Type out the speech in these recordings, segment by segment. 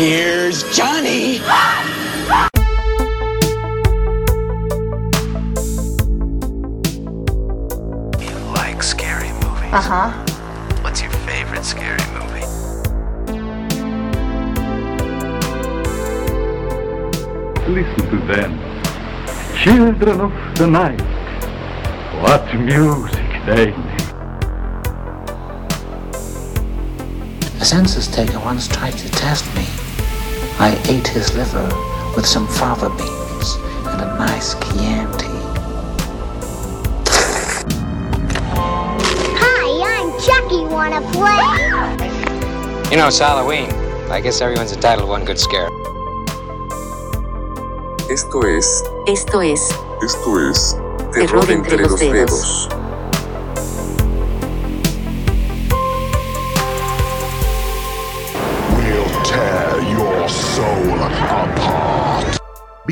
Here's Johnny. You like scary movies? Uh huh. What's your favorite scary movie? Listen to them. Children of the night. What music they make. A census taker once tried to test me. I ate his liver with some fava beans and a nice Chianti. Hi, I'm Chucky. Wanna play? You know, it's Halloween. I guess everyone's entitled to one good scare. Esto es, Esto es esto es Terror entre los dedos. We'll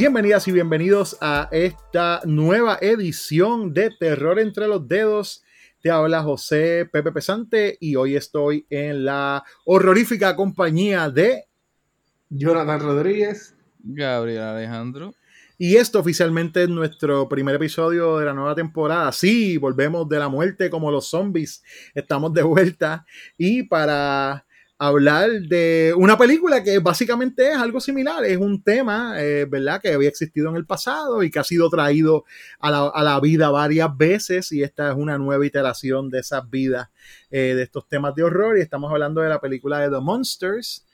Bienvenidas y bienvenidos a esta nueva edición de Terror entre los Dedos. Te habla José Pepe Pesante y hoy estoy en la horrorífica compañía de Jonathan Rodríguez. Gabriel Alejandro. Y esto oficialmente es nuestro primer episodio de la nueva temporada. Sí, volvemos de la muerte como los zombies. Estamos de vuelta. Y para hablar de una película que básicamente es algo similar, es un tema, eh, ¿verdad?, que había existido en el pasado y que ha sido traído a la, a la vida varias veces y esta es una nueva iteración de esas vidas, eh, de estos temas de horror y estamos hablando de la película de The Monsters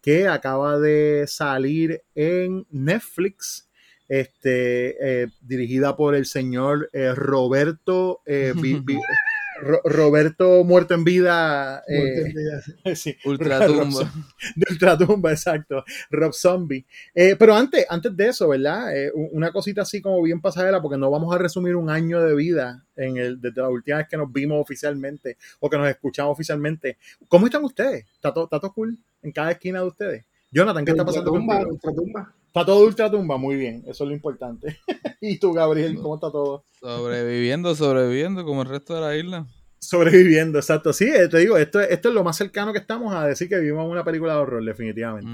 que acaba de salir en Netflix. Este, eh, dirigida por el señor eh, Roberto Ro- Roberto Muerto en Vida. eh, Muerte en vida. sí, Ultratumba. Rob Zo- de Ultratumba, exacto. Rob Zombie. Eh, pero antes, antes de eso, ¿verdad? Eh, una cosita así como bien pasajera, porque no vamos a resumir un año de vida en el, desde la última vez que nos vimos oficialmente o que nos escuchamos oficialmente. ¿Cómo están ustedes? ¿Está todo, está todo cool en cada esquina de ustedes? Jonathan, ¿qué está pasando Ultratumba? Ultratumba. Está todo ultratumba, muy bien, eso es lo importante. ¿Y tú, Gabriel, cómo está todo? Sobreviviendo, sobreviviendo como el resto de la isla. Sobreviviendo, exacto. Sí, eh, te digo, esto, esto es lo más cercano que estamos a decir que vivimos una película de horror, definitivamente.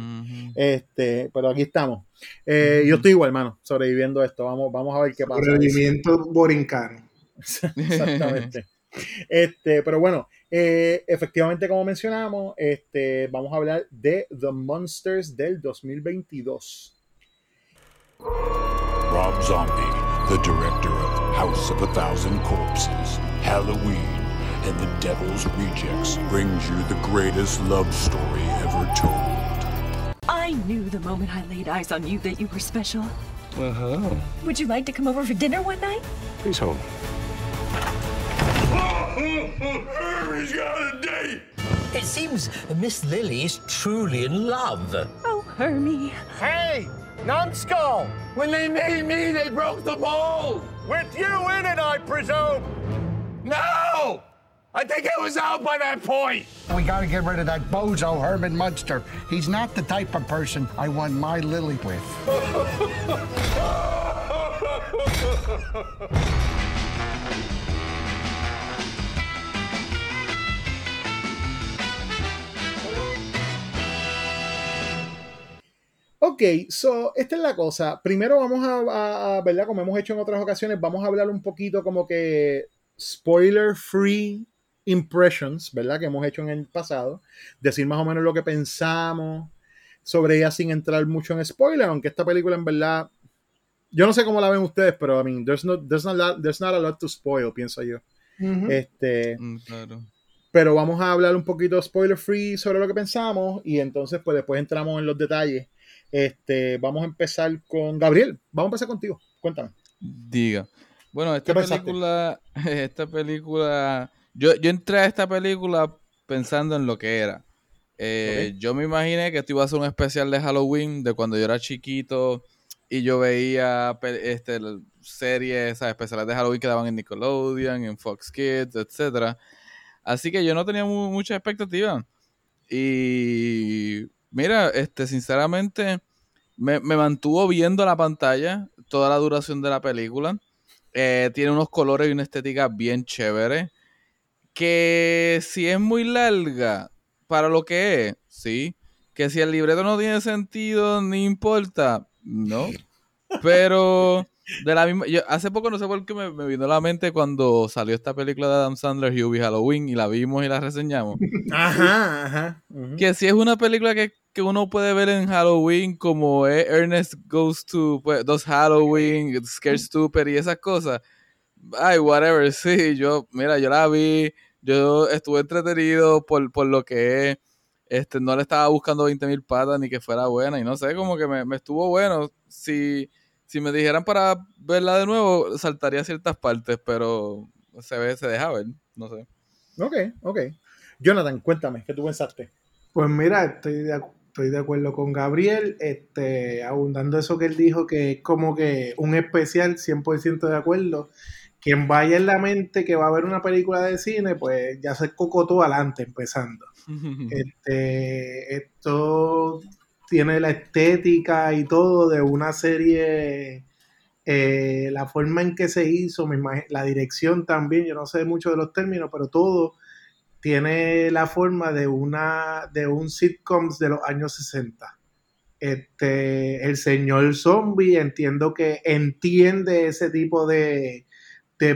Este, pero aquí estamos. Eh, Yo estoy igual, hermano, sobreviviendo a esto. Vamos, vamos a ver qué pasa. Sobrevivimiento borincano. Exactamente. Este, pero bueno, eh, efectivamente, como mencionamos, este, vamos a hablar de The Monsters del 2022. Rob Zombie, the director of House of a Thousand Corpses, Halloween, and The Devil's Rejects, brings you the greatest love story ever told. I knew the moment I laid eyes on you that you were special. Uh-huh. Would you like to come over for dinner one night? Please hold. He's got a date! It seems Miss Lily is truly in love. Oh, Hermie. Hey, numbskull! When they made me, they broke the mold! With you in it, I presume! No! I think it was out by that point! We gotta get rid of that bozo Herman Munster. He's not the type of person I want my Lily with. Ok, so, esta es la cosa. Primero vamos a, a- a, ¿verdad? Como hemos hecho en otras ocasiones, vamos a hablar un poquito como que spoiler free impressions, ¿verdad? Que hemos hecho en el pasado. Decir más o menos lo que pensamos sobre ella sin entrar mucho en spoiler, aunque esta película en verdad, yo no sé cómo la ven ustedes, pero I mean, there's, no, there's, not, a lot- there's not a lot to spoil, pienso yo. Este, Mm, Claro. pero vamos a hablar un poquito spoiler free sobre lo que pensamos y entonces pues después entramos en los detalles. Este, vamos a empezar con Gabriel. Vamos a empezar contigo. Cuéntame. Diga. Bueno, esta película, esta película, yo, yo entré a esta película pensando en lo que era. Eh, Yo me imaginé que esto iba a ser un especial de Halloween de cuando yo era chiquito y yo veía este, series, ¿sabes? especiales de Halloween que daban en Nickelodeon, en Fox Kids, etcétera. Así que yo no tenía mu- mucha expectativa. Y mira, este, sinceramente, me, me mantuvo viendo la pantalla toda la duración de la película. Eh, tiene unos colores y una estética bien chévere. Que si es muy larga para lo que es, sí. Que si el libreto no tiene sentido, ni importa, no. Pero de la misma, yo hace poco no sé por qué me, me vino a la mente cuando salió esta película de Adam Sandler, Hubie Halloween, y la vimos y la reseñamos. Ajá, ajá. Que si es una película que, que uno puede ver en Halloween, como es Ernest Goes to pues, Does Halloween, Scared Stupid y esas cosas. Ay, whatever, sí, yo, mira, yo la vi, yo estuve entretenido por, por lo que es. Este, no le estaba buscando 20 mil patas ni que fuera buena, y no sé, como que me, me estuvo bueno. Si, si me dijeran para verla de nuevo, saltaría ciertas partes, pero se ve, se deja ver, no sé. Ok, ok. Jonathan, cuéntame, ¿qué tú pensaste? Pues mira, estoy de, acu- estoy de acuerdo con Gabriel, este, abundando eso que él dijo, que es como que un especial, 100% de acuerdo. Quien vaya en la mente que va a ver una película de cine, pues ya se cocotó adelante, empezando. Este, esto tiene la estética y todo de una serie, eh, la forma en que se hizo, la dirección también, yo no sé mucho de los términos, pero todo tiene la forma de una de un sitcoms de los años 60. Este, el señor zombie entiendo que entiende ese tipo de de,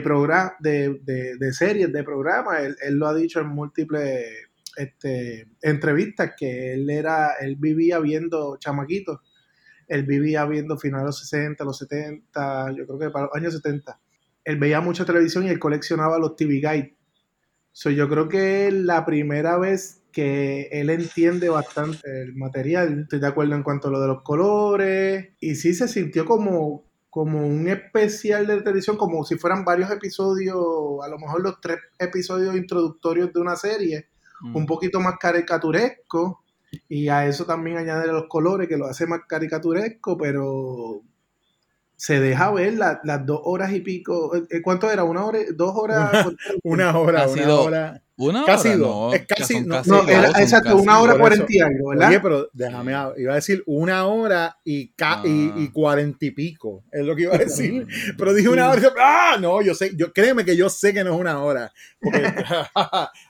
de, de, de series, de programas. Él, él lo ha dicho en múltiples este, entrevistas que él era, él vivía viendo chamaquitos. Él vivía viendo finales de los 60, los 70, yo creo que para los años 70. Él veía mucha televisión y él coleccionaba los TV Guide. So, yo creo que la primera vez que él entiende bastante el material. Estoy de acuerdo en cuanto a lo de los colores. Y sí se sintió como, como un especial de televisión, como si fueran varios episodios, a lo mejor los tres episodios introductorios de una serie, un poquito más caricaturesco. Y a eso también añadir los colores, que lo hace más caricaturesco, pero se deja ver la- las dos horas y pico. eh, ¿Cuánto era? ¿Una hora? ¿Dos horas? Una hora, Casi una dos. hora. Una casi hora, dos. no, es casi, no, casi No, dos, era exacto, casi una hora cuarenta y algo, ¿verdad? Oye, pero déjame, iba a decir una hora y, ca- y, y cuarenta y pico, es lo que iba a decir. Pero dije una hora y dije, ah, no, yo sé, yo créeme que yo sé que no es una hora. Porque,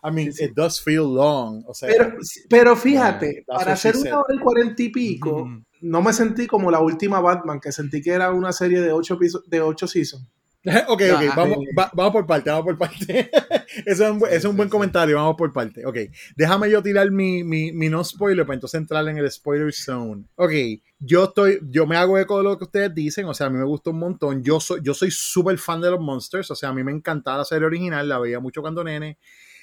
I mean, it does feel long. O sea, Pero, pero fíjate, that's para hacer una hora y cuarenta y pico, no me sentí como la última Batman, que sentí que era una serie de ocho, piso- de ocho seasons. ok, ok, vamos, va- vamos por parte, vamos por parte. eso es un, es buen comentario, vamos por parte. Ok, déjame yo tirar mi, mi, mi no spoiler para entonces entrar en el spoiler zone. Ok, yo estoy, yo me hago eco de lo que ustedes dicen, o sea, a mí me gusta un montón. Yo soy, yo soy súper fan de los Monsters, o sea, a mí me encantaba la serie original, la veía mucho cuando nene.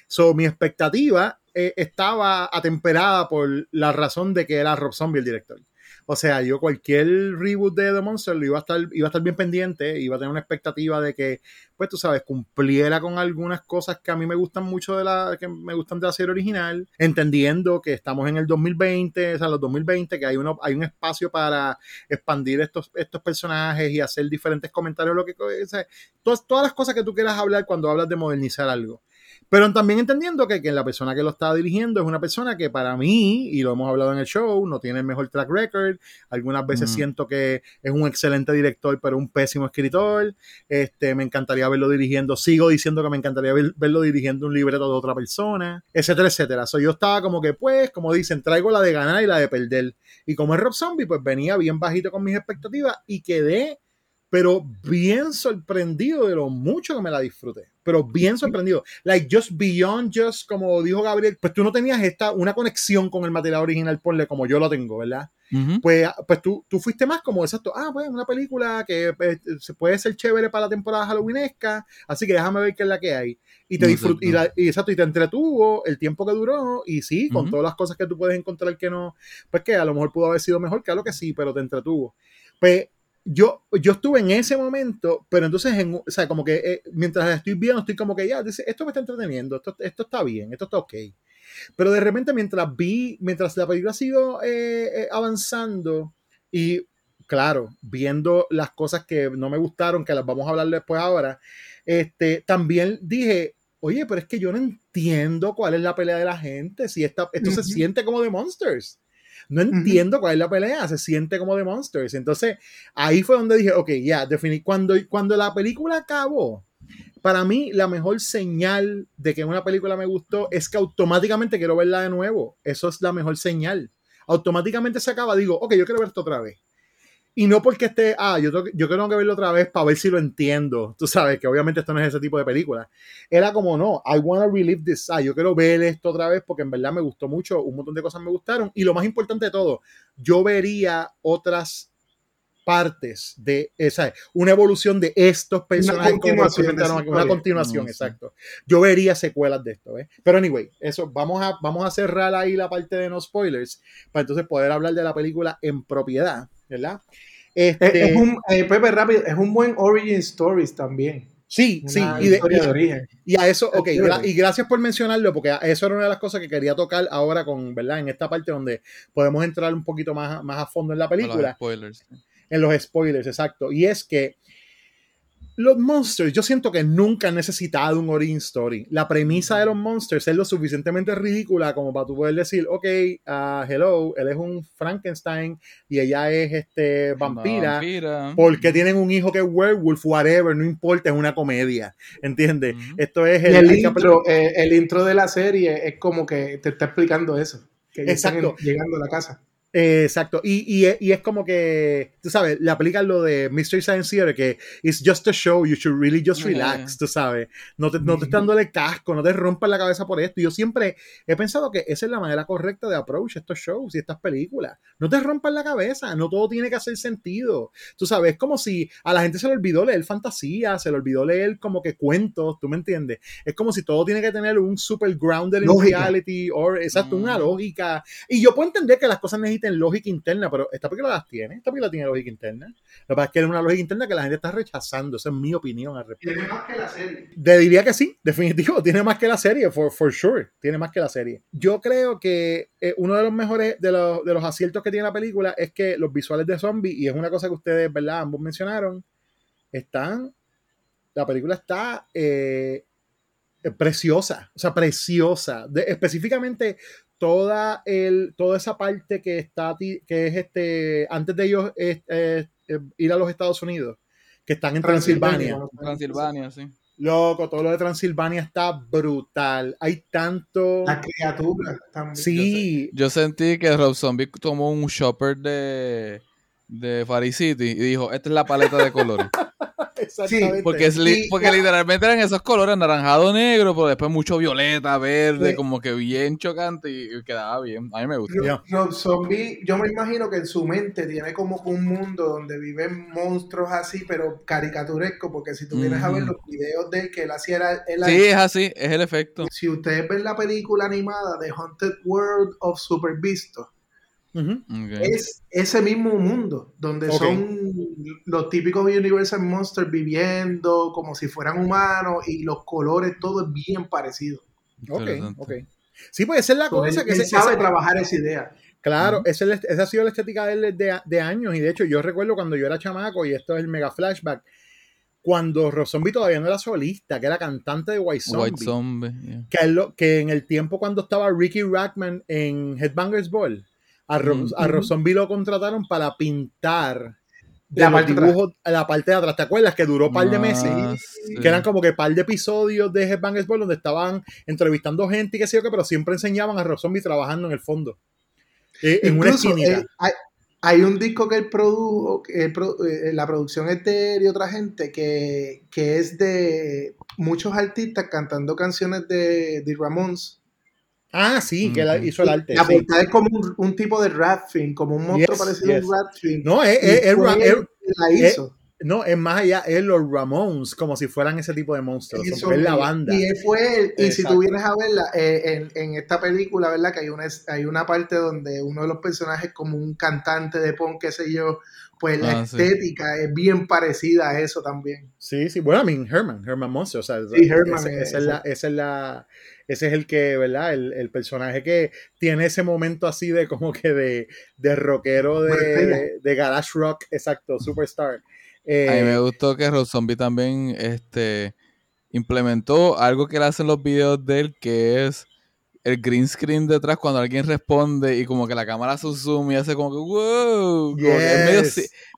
So, mi expectativa eh, estaba atemperada por la razón de que era Rob Zombie el director. O sea, yo cualquier reboot de The Monster iba a estar, iba a estar bien pendiente, iba a tener una expectativa de que, pues tú sabes, cumpliera con algunas cosas que a mí me gustan mucho de la, que me gustan de la serie original, entendiendo que estamos en el 2020, o sea, los 2020, que hay uno, hay un espacio para expandir estos, estos personajes y hacer diferentes comentarios, lo que, o sea, todas, todas las cosas que tú quieras hablar cuando hablas de modernizar algo. Pero también entendiendo que, que la persona que lo está dirigiendo es una persona que para mí, y lo hemos hablado en el show, no tiene el mejor track record. Algunas veces Mm. siento que es un excelente director, pero un pésimo escritor. Este, me encantaría verlo dirigiendo. Sigo diciendo que me encantaría ver- verlo dirigiendo un libreto de otra persona, etcétera, etcétera. So, yo estaba como que, pues, como dicen, traigo la de ganar y la de perder. Y como es Rob Zombie, pues venía bien bajito con mis expectativas y quedé pero bien sorprendido de lo mucho que me la disfruté. Pero bien sorprendido. Like, just beyond just, como dijo Gabriel, pues tú no tenías esta, una conexión con el material original, ponle como yo lo tengo, ¿verdad? Pues, pues tú, tú fuiste más como exacto, ah, pues una película que pues, se puede ser chévere para la temporada halloweenesca, así que déjame ver qué es la que hay. Y te disfrut- y, la- y exacto, y te entretuvo el tiempo que duró, y sí, con Ujú. todas las cosas que tú puedes encontrar que no, pues que a lo mejor pudo haber sido mejor, claro que sí, pero te entretuvo. Pues yo, yo estuve en ese momento, pero entonces, en, o sea, como que eh, mientras estoy viendo, estoy como que ya, dice, esto me está entreteniendo, esto, esto está bien, esto está ok. Pero de repente, mientras vi, mientras la película ha sido eh, eh, avanzando y, claro, viendo las cosas que no me gustaron, que las vamos a hablar después ahora, este, también dije, oye, pero es que yo no entiendo cuál es la pelea de la gente, si esta, esto se siente como de Monsters. No entiendo cuál es la pelea, se siente como de Monsters. Entonces, ahí fue donde dije, ok, ya, definí. Cuando, cuando la película acabó, para mí la mejor señal de que una película me gustó es que automáticamente quiero verla de nuevo. Eso es la mejor señal. automáticamente se acaba, digo, ok, yo quiero ver esto otra vez. Y no porque esté, ah, yo, tengo, yo tengo que verlo otra vez para ver si lo entiendo. Tú sabes que obviamente esto no es ese tipo de película. Era como, no, I want to relive this. Ah, yo quiero ver esto otra vez porque en verdad me gustó mucho, un montón de cosas me gustaron. Y lo más importante de todo, yo vería otras partes de esa una evolución de estos personajes Una continuación esa una historia. continuación sí. exacto yo vería secuelas de esto ¿ves? pero anyway eso vamos a vamos a cerrar ahí la parte de no spoilers para entonces poder hablar de la película en propiedad verdad Es, este, es un, eh, Pepe, rápido, es un buen origin stories también. sí Una sí y, de- historia de y- origen. y a eso, ok, y gracias por mencionarlo, porque a- eso era una de las cosas que quería tocar ahora con, ¿verdad? En esta parte donde podemos entrar un poquito más, más a fondo en la Con los película. spoilers. en los spoilers, exacto. Y es que los monsters, yo siento que nunca han necesitado un origin story. La premisa de los monsters es lo suficientemente ridícula como para tú poder decir, ok, ah, hello, él es un Frankenstein y ella es este vampira. Vampira. Porque tienen un hijo que es werewolf, whatever, no importa, es una comedia. ¿Entiendes? Esto es el intro, eh, el intro de la serie es como que te está explicando eso. Que están Exacto. en- llegando a la casa. Eh, exacto. Y, y, es- y es como que, tú sabes, le aplican lo de Mystery Science Theater, que it's just a show, you should really just relax, tú sabes. No te, no te estás dándole casco, no te rompas la cabeza por esto. Yo siempre he pensado que esa es la manera correcta de approach estos shows y estas películas. No te rompas la cabeza, no todo tiene que hacer sentido. Tú sabes, es como si a la gente se le olvidó leer fantasía, se le olvidó leer como que cuentos, ¿tú me entiendes? Es como si todo tiene que tener un super grounded in reality, o exacto, una Mm. lógica. Y yo puedo entender que las cosas lógica interna, pero esta película las tiene. Esta película tiene lógica interna. Lo que pasa es que es una lógica interna que la gente está rechazando. Esa es mi opinión al respecto. Tiene más que la serie. Te diría que sí, definitivo. Tiene más que la serie, for, for sure. Tiene más que la serie. Yo creo que eh, uno de los mejores, de los, de los aciertos que tiene la película es que los visuales de zombie, y es una cosa que ustedes, ¿verdad? Ambos mencionaron, están. La película está eh, eh, preciosa, o sea, preciosa. De- específicamente toda, el, toda esa parte que está, ti- que es este, antes de ellos eh, ir a los Estados Unidos, que están en Transilvania. Transilvania, sí. Loco, todo lo de Transilvania está brutal. Hay tanto. Las criaturas también. Sí, Yo sentí que Rob Zombie tomó un shopper de, de Fari City y dijo, esta es la paleta de colores. exactamente. Porque, es li- Y porque literalmente eran esos colores anaranjado, negro, pero después mucho violeta, verde, Sí. como que bien chocante y, y quedaba bien. A mí me gustó. Rob. Rob Zombie, yo me imagino que en su mente tiene como un mundo donde viven monstruos así, pero caricaturesco, porque si tú vienes a ver los videos de que él hacía, era- él Sí, es así, es el efecto. si ustedes ven la película animada de Haunted World of Super Visto, Es ese mismo mundo, donde son los típicos Universal Monsters viviendo como si fueran humanos y los colores, todo es bien parecido. Ok, ok. Sí, pues esa es la él, cosa. Que él ese- sabe ese- trabajar esa idea. Claro, esa, es la- esa ha sido la estética de él de, de años. Y de hecho, yo recuerdo cuando yo era chamaco, y esto es el mega flashback, cuando Rob Zombie todavía no era solista, que era cantante de White Zombie. White Zombie. yeah. que, él que en el tiempo cuando estaba Ricky Rackman en Headbangers Ball, a, Rob, Mm. a Rob Zombie lo contrataron para pintar de La los dibujos la parte de atrás. ¿Te acuerdas? Que duró un par de Ah, meses. sí. Que eran como que par de episodios de Headbangers Ball donde estaban entrevistando gente y qué sé yo qué, pero siempre enseñaban a Rob Zombie trabajando en el fondo. Eh, en una Incluso, esquinita. eh, hay, hay un disco que él produjo, que él eh, la producción es de él y otra gente, que, que es de muchos artistas cantando canciones de, de Ramones. Ah, sí, que él hizo el arte. La sí. portada es como un, un tipo de rap film, como un monstruo Yes, parecido a yes. un rap film. No, es, es- es fue Ra- él la hizo. no, es más allá, es los Ramones, como si fueran ese tipo de monstruos. Es la banda. Y él fue él. Y si Exacto. tú vienes a verla, eh, en, en esta película, ¿verdad? Que hay una, hay una parte donde uno de los personajes, como un cantante de punk, qué sé yo, pues la Ah, sí. estética es bien parecida a eso también. Sí, sí, bueno, I mean, Herman, Herman Monster, o sea, Sí, Herman, ese es la, ese es la, ese es el que, ¿verdad? El, el personaje que tiene ese momento así de como que de, de rockero de, de garage rock, exacto, superstar. Eh, A mí me gustó que Rob Zombie también este, implementó algo que él hace en los videos de él, que es el green screen detrás cuando alguien responde y como que la cámara hace un zoom y hace como que wow. como que es, medio,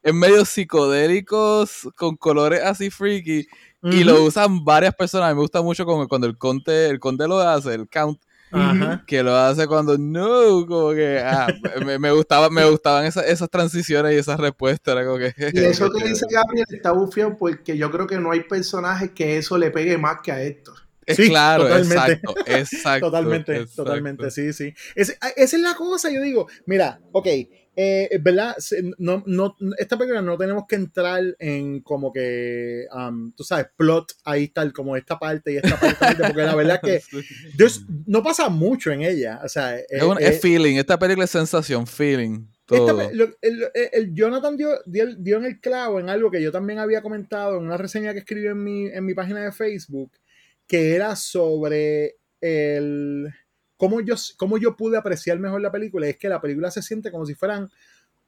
es medio psicodélico con colores así freaky y lo usan varias personas. A mí me gusta mucho como cuando el conde, el conde lo hace, el count, Ajá. que lo hace cuando no, como que ah, me, me gustaba, me gustaban esas, esas transiciones y esas respuestas. Era como que, Y eso que dice Gabriel está bufiado porque yo creo que no hay personaje que eso le pegue más que a Héctor. Es Sí, claro, totalmente. exacto, exacto. Totalmente, exacto. totalmente, sí, sí. Es- esa es la cosa, yo digo, mira, ok, eh, ¿verdad? Se- No, no, esta película no tenemos que entrar en como que, um, tú sabes, plot, ahí está, como esta parte y esta parte, porque la verdad es que no pasa mucho en ella, o sea, Es, eh, un- eh, es feeling, esta película es sensación, feeling. Todo. lo- el Jonathan dio, dio, dio en el clavo en algo que yo también había comentado en una reseña que escribí en mi, en mi página de Facebook, que era sobre el cómo yo, cómo yo pude apreciar mejor la película. Es que la película se siente como si fueran,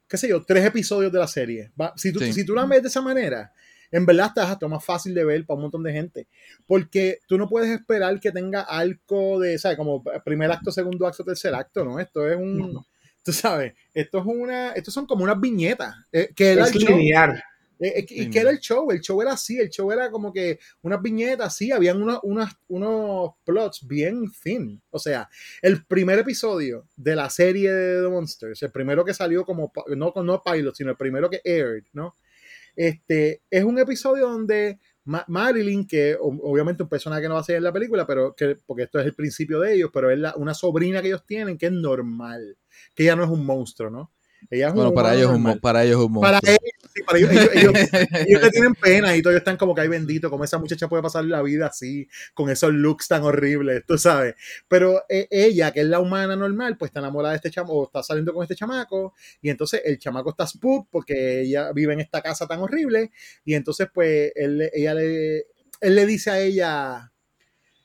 qué sé yo, tres episodios de la serie. Va- Si tú, Sí. si tú la ves de esa manera, en verdad está hasta más fácil de ver para un montón de gente. Porque tú no puedes esperar que tenga algo de, ¿sabes? Como primer acto, segundo acto, tercer acto, ¿no? Esto es un, tú sabes, esto es una, estos son como unas viñetas. eh, que Es lineal. Eh, eh, ¿Y qué era el show? El show era así, el show era como que unas viñetas, sí, habían unos, unas- unos plots bien fin. O sea, el primer episodio de la serie de The Monsters, el primero que salió como, no, no pilot, sino el primero que aired, ¿no? Este, es un episodio donde Ma- Marilyn, que obviamente un personaje que no va a ser en la película, pero que, porque esto es el principio de ellos, pero es la- una sobrina que ellos tienen que es normal, que ella no es un monstruo, ¿no? Ella es un Bueno, para humano ellos, es un, para ellos es un Para monstruo. ellos, sí, para ellos, ellos, ellos- ellos le tienen pena y todos están como que hay bendito, como esa muchacha puede pasar la vida así, con esos looks tan horribles, tú sabes. Pero eh, ella, que es la humana normal, pues está enamorada de este chamaco, o está saliendo con este chamaco, y entonces el chamaco está spook porque ella vive en esta casa tan horrible, y entonces pues él, le- ella le, él le dice a ella,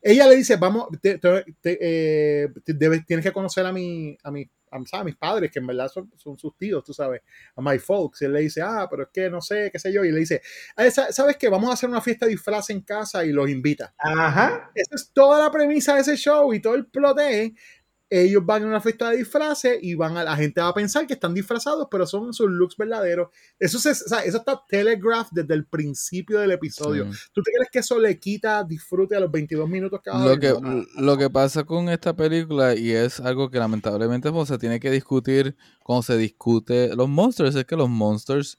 ella le dice, vamos, te- te- te- eh, te- debes- tienes que conocer a mi, a mi, a, mis padres, que en verdad son, son sus tíos, tú sabes, a my folks. Y él le dice, ah, pero es que no sé, qué sé yo. Y le dice, "Ah, sa- ¿sabes qué? Vamos a hacer una fiesta de disfraz en casa y los invita. Ajá. Esa es toda la premisa de ese show y todo el plot es, ellos van a una fiesta de disfraces y van a, la gente va a pensar que están disfrazados, pero son sus looks verdaderos. Eso, se, o sea, eso está telegraphed desde el principio del episodio. Sí. ¿Tú te crees que eso le quita disfrute a los 22 minutos que Lo que, No, lo que pasa con esta película, y es algo que lamentablemente pues, se tiene que discutir cuando se discute los monsters, es que los monsters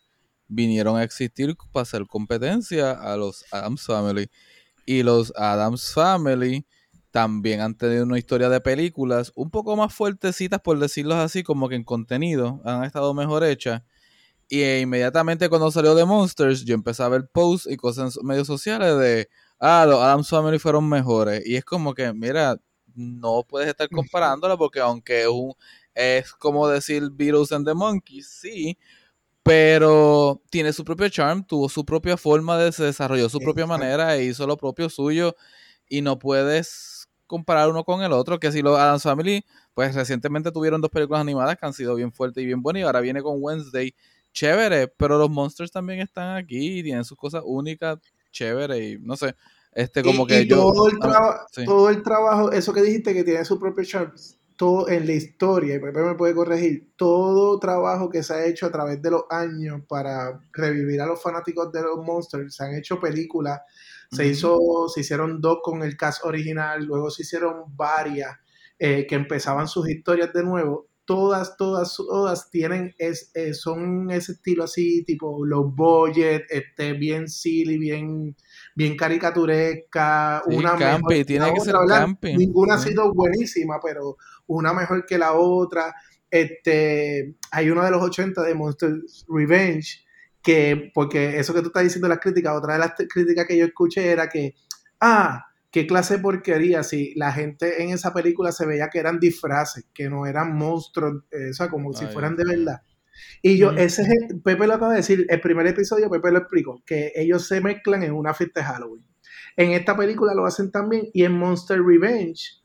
vinieron a existir para hacer competencia a los Adams Family. Y los Adams Family también han tenido una historia de películas un poco más fuertecitas, por decirlo así, como que en contenido han estado mejor hechas. Y eh, inmediatamente cuando salió The Monsters, yo empecé a ver posts y cosas en medios sociales de, ah, los Adams Family fueron mejores. Y es como que, mira, no puedes estar comparándola porque aunque es, un- es como decir Beatles and the Monkeys, sí, pero tiene su propio charm, tuvo su propia forma de se desarrolló su propia manera e hizo lo propio suyo y no puedes comparar uno con el otro, que si los Adams Family, pues recientemente tuvieron dos películas animadas que han sido bien fuertes y bien buenas y ahora viene con Wednesday, chévere, pero los Monsters también están aquí y tienen sus cosas únicas, chévere y no sé, este como y, que y yo... todo, el a mí- traba- sí. todo el trabajo, eso que dijiste que tiene su propio charm, todo en la historia, y Pepe me puede corregir, todo trabajo que se ha hecho a través de los años para revivir a los fanáticos de los Monsters, se han hecho películas, se hizo, se hicieron dos con el cast original, luego se hicieron varias eh, que empezaban sus historias de nuevo. Todas, todas, todas tienen, es, eh, son ese estilo así, tipo low budget, este, bien silly, bien, bien caricaturesca, Sí, una campi, mejor tiene que otra, ser campi. Ninguna ha sido buenísima, pero una mejor que la otra. Este, hay uno de los 80 de Monsters Revenge, que, porque eso que tú estás diciendo las críticas, otra de las críticas que yo escuché era que, ah, qué clase de porquería, si la gente en esa película se veía que eran disfraces, que no eran monstruos, eh, o sea, como si Ay, furan de verdad. Y yo, ese es el- Pepe lo acaba de decir, el primer episodio Pepe lo explicó, que ellos se mezclan en una fiesta de Halloween. En esta película lo hacen también y en Monster Revenge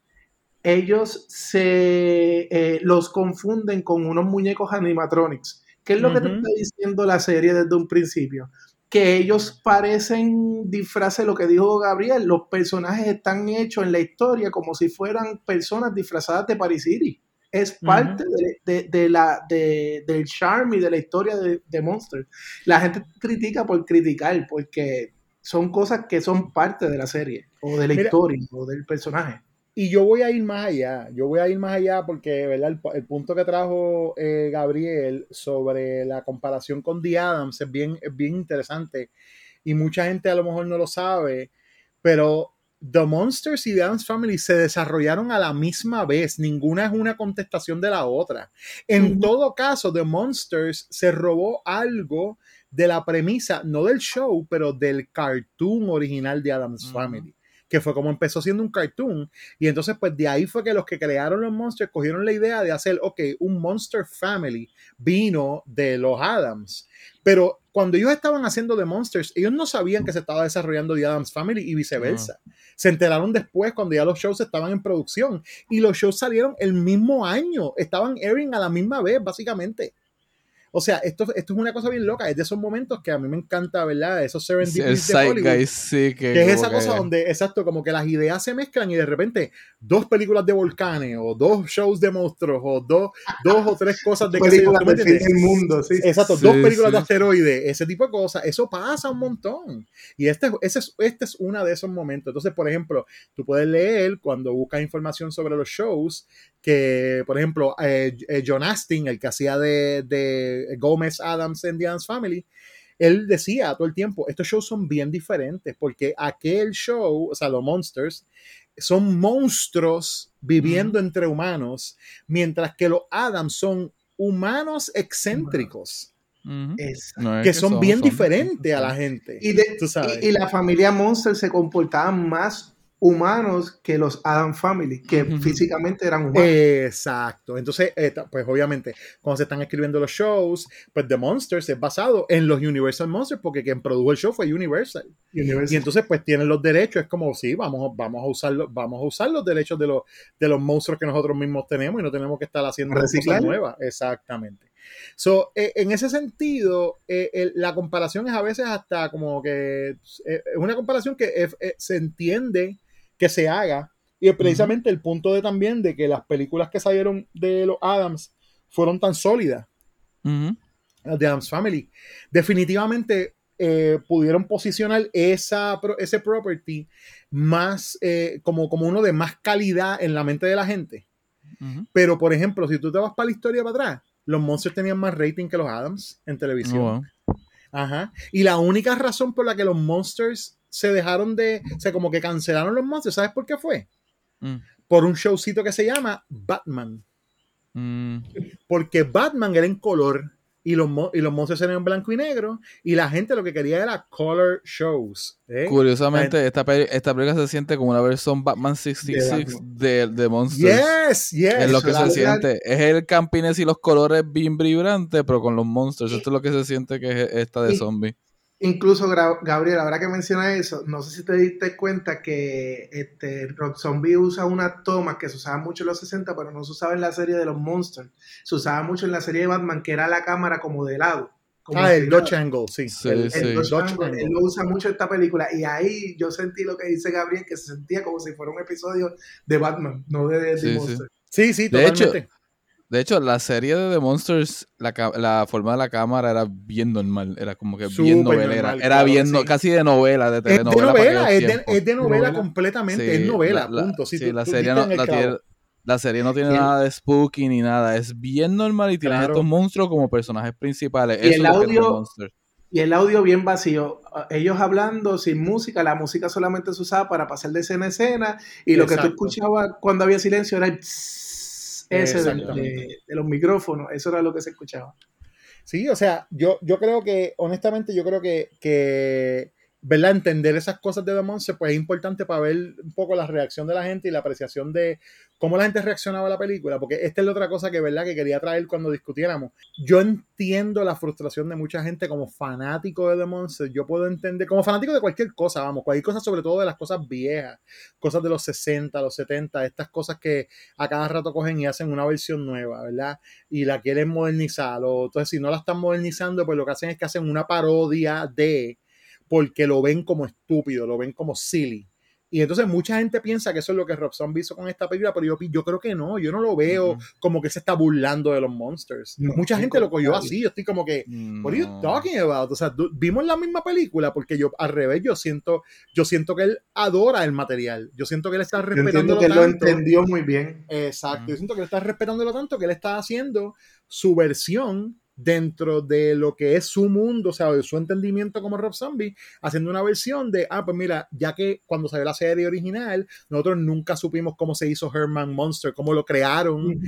ellos se eh, los confunden con unos muñecos animatronics. ¿Qué es lo que te está diciendo la serie desde un principio? Que ellos parecen disfraces, lo que dijo Gabriel, los personajes están hechos en la historia como si fueran personas disfrazadas de Paris City. Es parte de, de- de la, de- del charm y de la historia de, de Monster. La gente critica por criticar, porque son cosas que son parte de la serie, o de la Mira, historia, o del personaje. Y yo voy a ir más allá, yo voy a ir más allá porque ¿verdad? El, el punto que trajo eh, Gabriel sobre la comparación con The Adams es bien, es bien interesante y mucha gente a lo mejor no lo sabe, pero The Monsters y The Adams Family se desarrollaron a la misma vez, ninguna es una contestación de la otra. En todo caso, The Monsters se robó algo de la premisa, no del show, pero del cartoon original de Adams Family que fue como empezó siendo un cartoon. Y entonces, pues de ahí fue que los que crearon los monsters cogieron la idea de hacer, ok, un Monster Family vino de los Adams. Pero cuando ellos estaban haciendo The Monsters, ellos no sabían que se estaba desarrollando The Adams Family y viceversa. Se enteraron después cuando ya los shows estaban en producción. Y los shows salieron el mismo año. Estaban airing a la misma vez, básicamente. O sea, esto, esto es una cosa bien loca. Es de esos momentos que a mí me encanta, ¿verdad? Esos serendipities de Hollywood. Sí, que, que es esa cosa donde, exacto, como que las ideas se mezclan y de repente dos películas de volcanes o dos shows de monstruos o dos, dos o tres cosas de que películas del fin del mundo, sí. Exacto, Sí, dos películas sí. de asteroides, ese tipo de cosas. Eso pasa un montón. Y este, ese es, este es uno de esos momentos. Entonces, por ejemplo, tú puedes leer cuando buscas información sobre los shows que, por ejemplo, eh, eh, John Astin, el que hacía de, de Gómez Adams en The Addams Family, él decía todo el tiempo, estos shows son bien diferentes porque aquel show, o sea, los Monsters, son monstruos viviendo entre humanos, mientras que los Adams son humanos excéntricos. No es que son bien son- diferentes a la gente. Y, de- tú sabes. y- y la familia Monster se comportaban más humanos que los Adam Family, que físicamente eran humanos. Exacto. Entonces, eh, pues obviamente, cuando se están escribiendo los shows, pues The Monsters es basado en los Universal Monsters, porque quien produjo el show fue Universal. Universal. Y entonces, pues tienen los derechos, es como, sí, vamos, vamos a usarlo, vamos a usar los derechos de los, de los monstruos que nosotros mismos tenemos y no tenemos que estar haciendo cosas nuevas. Exactamente. So, eh, en ese sentido, eh, el- la comparación es a veces hasta como que es una comparación que se entiende que se haga. Y es precisamente el punto de también de que las películas que salieron de los Adams fueron tan sólidas las de Adams Family, definitivamente eh, pudieron posicionar esa, ese property más eh, como, como uno de más calidad en la mente de la gente. Pero, por ejemplo, si tú te vas para la historia para atrás, los Monsters tenían más rating que los Adams en televisión. Oh, wow. Ajá. Y la única razón por la que los Monsters se dejaron de, o sea, como que cancelaron los Monsters, ¿sabes por qué fue? Mm. Por un showcito que se llama Batman. Mm. Porque Batman era en color y los, y los monstruos eran en blanco y negro y la gente lo que quería era color shows. ¿eh? Curiosamente, esta, peli- esta película se siente como una versión Batman 66 de, de Monsters. Yes, yes. Es lo que se siente. Es el campines y los colores bien vibrantes, pero con los monsters. Esto es lo que se siente que es esta de Y- zombie. Incluso, Gabriel, ahora que menciona eso, no sé si te diste cuenta que este, Rob Zombie usa una toma que se usaba mucho en los 60, pero no se usaba en la serie de los Monsters. Se usaba mucho en la serie de Batman, que era la cámara como de lado. como Ah, el. Dodge Angle, sí. Sí, el, sí. el Dodge Dodge Angle, Angle. él lo usa mucho en esta película y ahí yo sentí lo que dice Gabriel, que se sentía como si fuera un episodio de Batman, no de, de Sí, sí. Monster. Sí, sí, De hecho. De hecho, la serie de The Monsters, la, la forma de la cámara era bien normal. Era como que bien novelera. normal, era claro bien, no- sí. casi de novela, de es de telenovela. novela, es de, es de novela, Novela. completamente, Sí, es novela, la- la- punto. Sí, sí, tú- la, tú serie no, la, tiene, la serie no tiene nada de spooky ni nada. Es bien normal y tiene Claro. estos monstruos como personajes principales. Y Eso el audio- Monsters. Y el audio bien vacío. Ellos hablando sin música, la música solamente se usaba para pasar de escena a escena. Y lo que tú escuchabas cuando había silencio era el psss ese de, Exactamente. de- de los micrófonos. Eso era lo que se escuchaba. Sí, o sea, yo, yo creo que, honestamente, yo creo que, que, ¿verdad? Entender esas cosas de Monster, pues es importante para ver un poco la reacción de la gente y la apreciación de cómo la gente reaccionaba a la película, porque esta es la otra cosa que, ¿verdad? Que quería traer cuando discutiéramos. Yo entiendo la frustración de mucha gente como fanático de Monster, yo puedo entender, como fanático de cualquier cosa, vamos, cualquier cosa, sobre todo de las cosas viejas, cosas de los 60, los 70, estas cosas que a cada rato cogen y hacen una versión nueva, ¿verdad? y la quieren modernizar. O, entonces, si no la están modernizando, pues lo que hacen es que hacen una parodia de, porque lo ven como estúpido, lo ven como silly. Y entonces mucha gente piensa que eso es lo que Rob Zombie hizo con esta película, pero yo, yo creo que no, yo no lo veo como que se está burlando de los monsters. No, mucha gente lo cogió así, yo estoy como que, Mm, what are you talking about? O sea, vimos la misma película porque yo al revés, yo siento, yo siento que él adora el material. Yo siento que él está Yo entiendo respetándolo que lo tanto. entendió muy bien. Exacto, yo siento que él está respetándolo tanto que él está haciendo su versión dentro de lo que es su mundo, o sea, de su entendimiento como Rob Zombie, haciendo una versión de, ah, pues mira, ya que cuando salió la serie original, nosotros nunca supimos cómo se hizo Herman Monster, cómo lo crearon,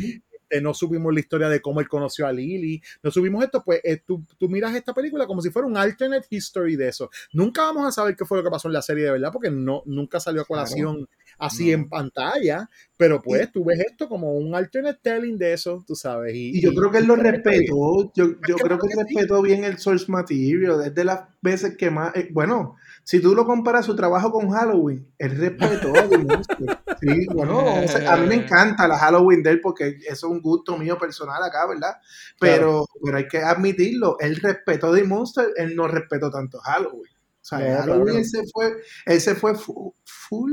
este, no supimos la historia de cómo él conoció a Lily, no supimos esto, pues eh, tú, tú miras esta película como si fuera un alternate history de eso. Nunca vamos a saber qué fue lo que pasó en la serie de verdad, porque no, nunca salió a colación así en pantalla, pero pues tú ves esto como un alternate telling de eso, tú sabes. Y, Y yo creo que él lo respetó. Yo, yo que creo que sí. respetó bien el source material. Es de las veces que más. eh, bueno, si tú lo comparas su trabajo con Halloween, él respetó a The Monster. Sí, bueno, o sea, a mí me encanta la Halloween de él porque eso es un gusto mío personal acá, ¿verdad? Pero, pero hay que admitirlo. Él respetó The Monster, él no respetó tanto Halloween. O sea, claro Halloween que no. él se fue, él se fue fu- full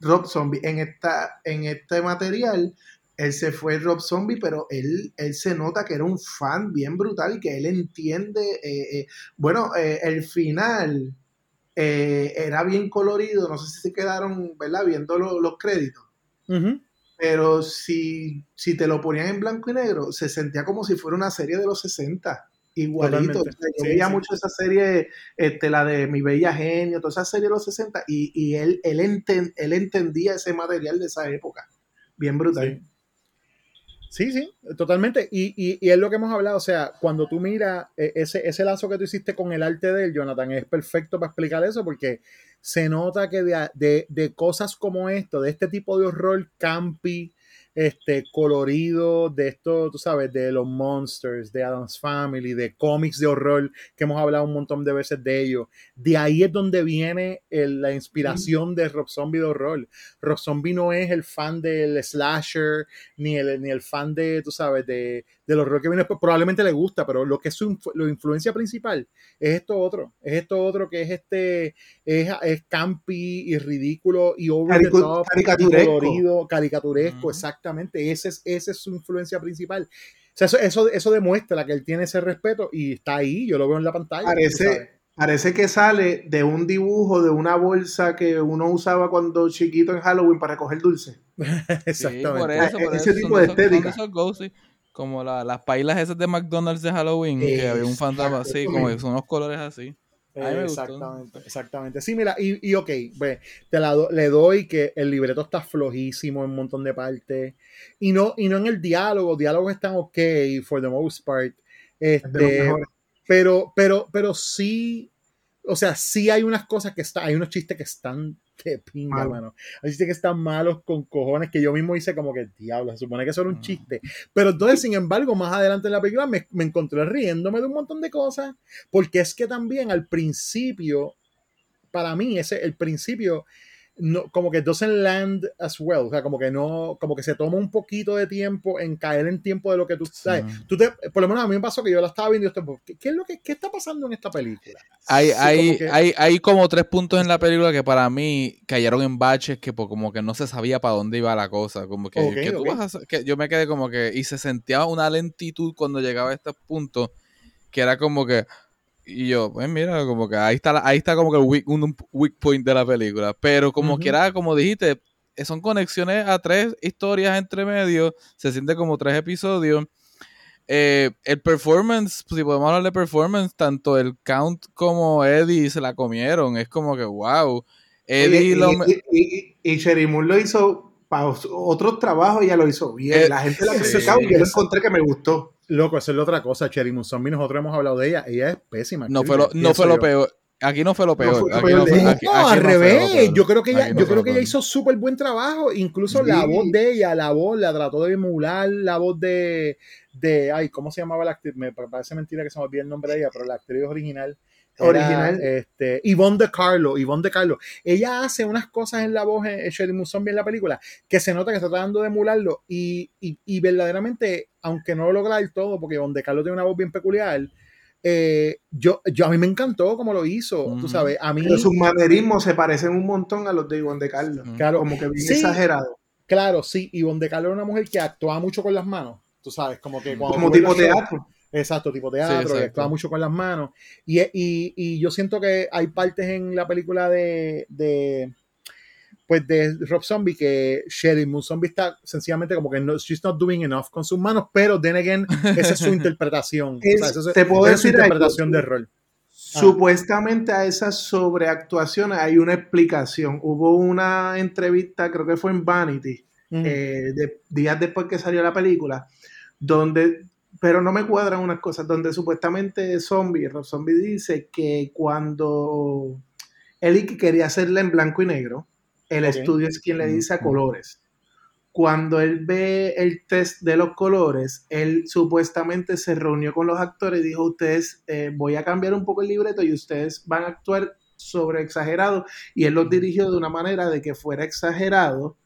Rob Zombie. En, esta, en este material, él se fue Rob Zombie, pero él, él se nota que era un fan bien brutal y que él entiende. eh, eh, bueno, eh, el final eh, era bien colorido, no sé si se quedaron, ¿verdad? Viendo lo- los créditos. Pero si, si te lo ponían en blanco y negro, se sentía como si fuera una serie de los 60. Igualito. Totalmente. O sea, yo Sí, veía sí. mucho esa serie, este, la de Mi Bella Genio, toda esa serie de los 60, y, y él, él, enten- él entendía ese material de esa época. Bien brutal. Sí, sí, totalmente. Y, y, y es lo que hemos hablado. O sea, cuando tú miras eh, ese, ese lazo que tú hiciste con el arte de él, Jonathan, es perfecto para explicar eso porque se nota que de, de, de cosas como esto, de este tipo de horror campi, este, colorido, de esto, tú sabes, de los monsters, de Adam's Family, de cómics de horror, que hemos hablado un montón de veces de ellos. De ahí es donde viene la inspiración de Rob Zombie de horror. Rob Zombie no es el fan del slasher, ni el, ni el fan de, tú sabes, de, del horror que viene después. Probablemente le gusta, pero lo que es su la influencia principal es esto otro. Es esto otro que es este, es, es campi y ridículo y over the Caricu- top, y caricaturesco. colorido, caricaturesco, exactamente. Ese es, esa es su influencia principal. O sea, eso, eso, eso demuestra que él tiene ese respeto y está ahí, yo lo veo en la pantalla. Parece, parece que sale de un dibujo de una bolsa que uno usaba cuando chiquito en Halloween para recoger dulce. Exactamente. Sí, por eso, por Ese eso, tipo de estética. esos ghosty, como la- las pailas esas de McDonald's de Halloween, que había un fantasma así, como que son unos colores así. Exactamente, exactamente. Sí, mira, y, y ok, pues, te la do- le doy que el libreto está flojísimo en un montón de partes. Y no, y no en el diálogo, diálogos están ok, for the most part. Este, pero, pero, pero sí, o sea, sí hay unas cosas que están, hay unos chistes que están de pinga, Malo. mano. Hay chistes que están malos con cojones que yo mismo hice como que, diablo, se supone que eso era Mm. un chiste. Pero entonces, sin embargo, más adelante en la película me, me encontré riéndome de un montón de cosas, porque es que también al principio, para mí, ese, el principio, no, como que doesn't land as well, o sea, como que no, como que se toma un poquito de tiempo en caer en tiempo de lo que tú sabes. Tú te, por lo menos a mí me pasó que yo la estaba viendo y yo ¿qué, qué es lo que qué está pasando en esta película? Hay, Sí, hay, como que- hay, hay como tres puntos en la película que para mí cayeron en baches que como que no se sabía para dónde iba la cosa. Como que, que tú vas a que yo me quedé como que, y se sentía una lentitud cuando llegaba a estos puntos, que era como que, y yo, pues mira, como que ahí está, la- ahí está como que el weak, un, weak point de la película. Pero como Ujú. quiera, como dijiste, eh, son conexiones a tres historias entre medio, se siente como tres episodios. Eh, el performance, si podemos hablar de performance, tanto el Count como Eddie se la comieron. Es como que, wow. Eddie lo- y, y, y, y Sherry Moon lo hizo para otros trabajos, ella lo hizo bien. Eh, la gente la sí, criticado y yo lo encontré que me gustó. Loco, esa es la otra cosa, Cherry Moon Zombie, nosotros hemos hablado de ella, ella es pésima. no fue lo, no fue lo peor. Aquí no fue lo peor. aquí no de fue- ella. aquí- No, aquí al no revés. peor. Yo creo que ella, yo creo que ella hizo súper buen trabajo. Incluso la voz de ella, la voz, la trató de emular, la voz de, de ay, ¿cómo se llamaba la actriz? Me parece mentira que se me olvide el nombre de ella, pero la actriz original. Era, Original. Este, Yvonne de Carlo, Yvonne de Carlo. Ella hace unas cosas en la voz en en Sherry Moon Zombie en la película que se nota que está tratando de emularlo y, y, y verdaderamente, aunque no lo logra del todo, porque Yvonne de Carlo tiene una voz bien peculiar, eh, yo, yo a mí me encantó como lo hizo, tú sabes, a mí... Pero sus manerismos se parecen un montón a los de Ivonne de Carlos. Claro. Como que bien Sí. exagerado. Claro, sí, Ivonne de Carlos era una mujer que actuaba mucho con las manos, tú sabes, como que cuando Como tipo teatro. Exacto, tipo teatro, que exacto. actuaba mucho con las manos. Y, y, y yo siento que hay partes en la película de, de pues de Rob Zombie que Sherry Moon Zombie está sencillamente como que no, she's not doing enough con sus manos, pero then again, esa es su interpretación. Es- O sea, esa es- te puedo esa es su decir interpretación de rol. Ah. Supuestamente a esas sobreactuaciones hay una explicación. Hubo una entrevista, creo que fue en Vanity, Mm. eh, de- días después que salió la película, donde, pero no me cuadran unas cosas, donde supuestamente Zombie, Rob Zombie dice que cuando él quería hacerla en blanco y negro, el estudio es quien le dice a colores. Cuando él ve el test de los colores, él supuestamente se reunió con los actores y dijo, ustedes, eh, voy a cambiar un poco el libreto y ustedes van a actuar sobre exagerado. Y él los dirigió de una manera de que fuera exagerado,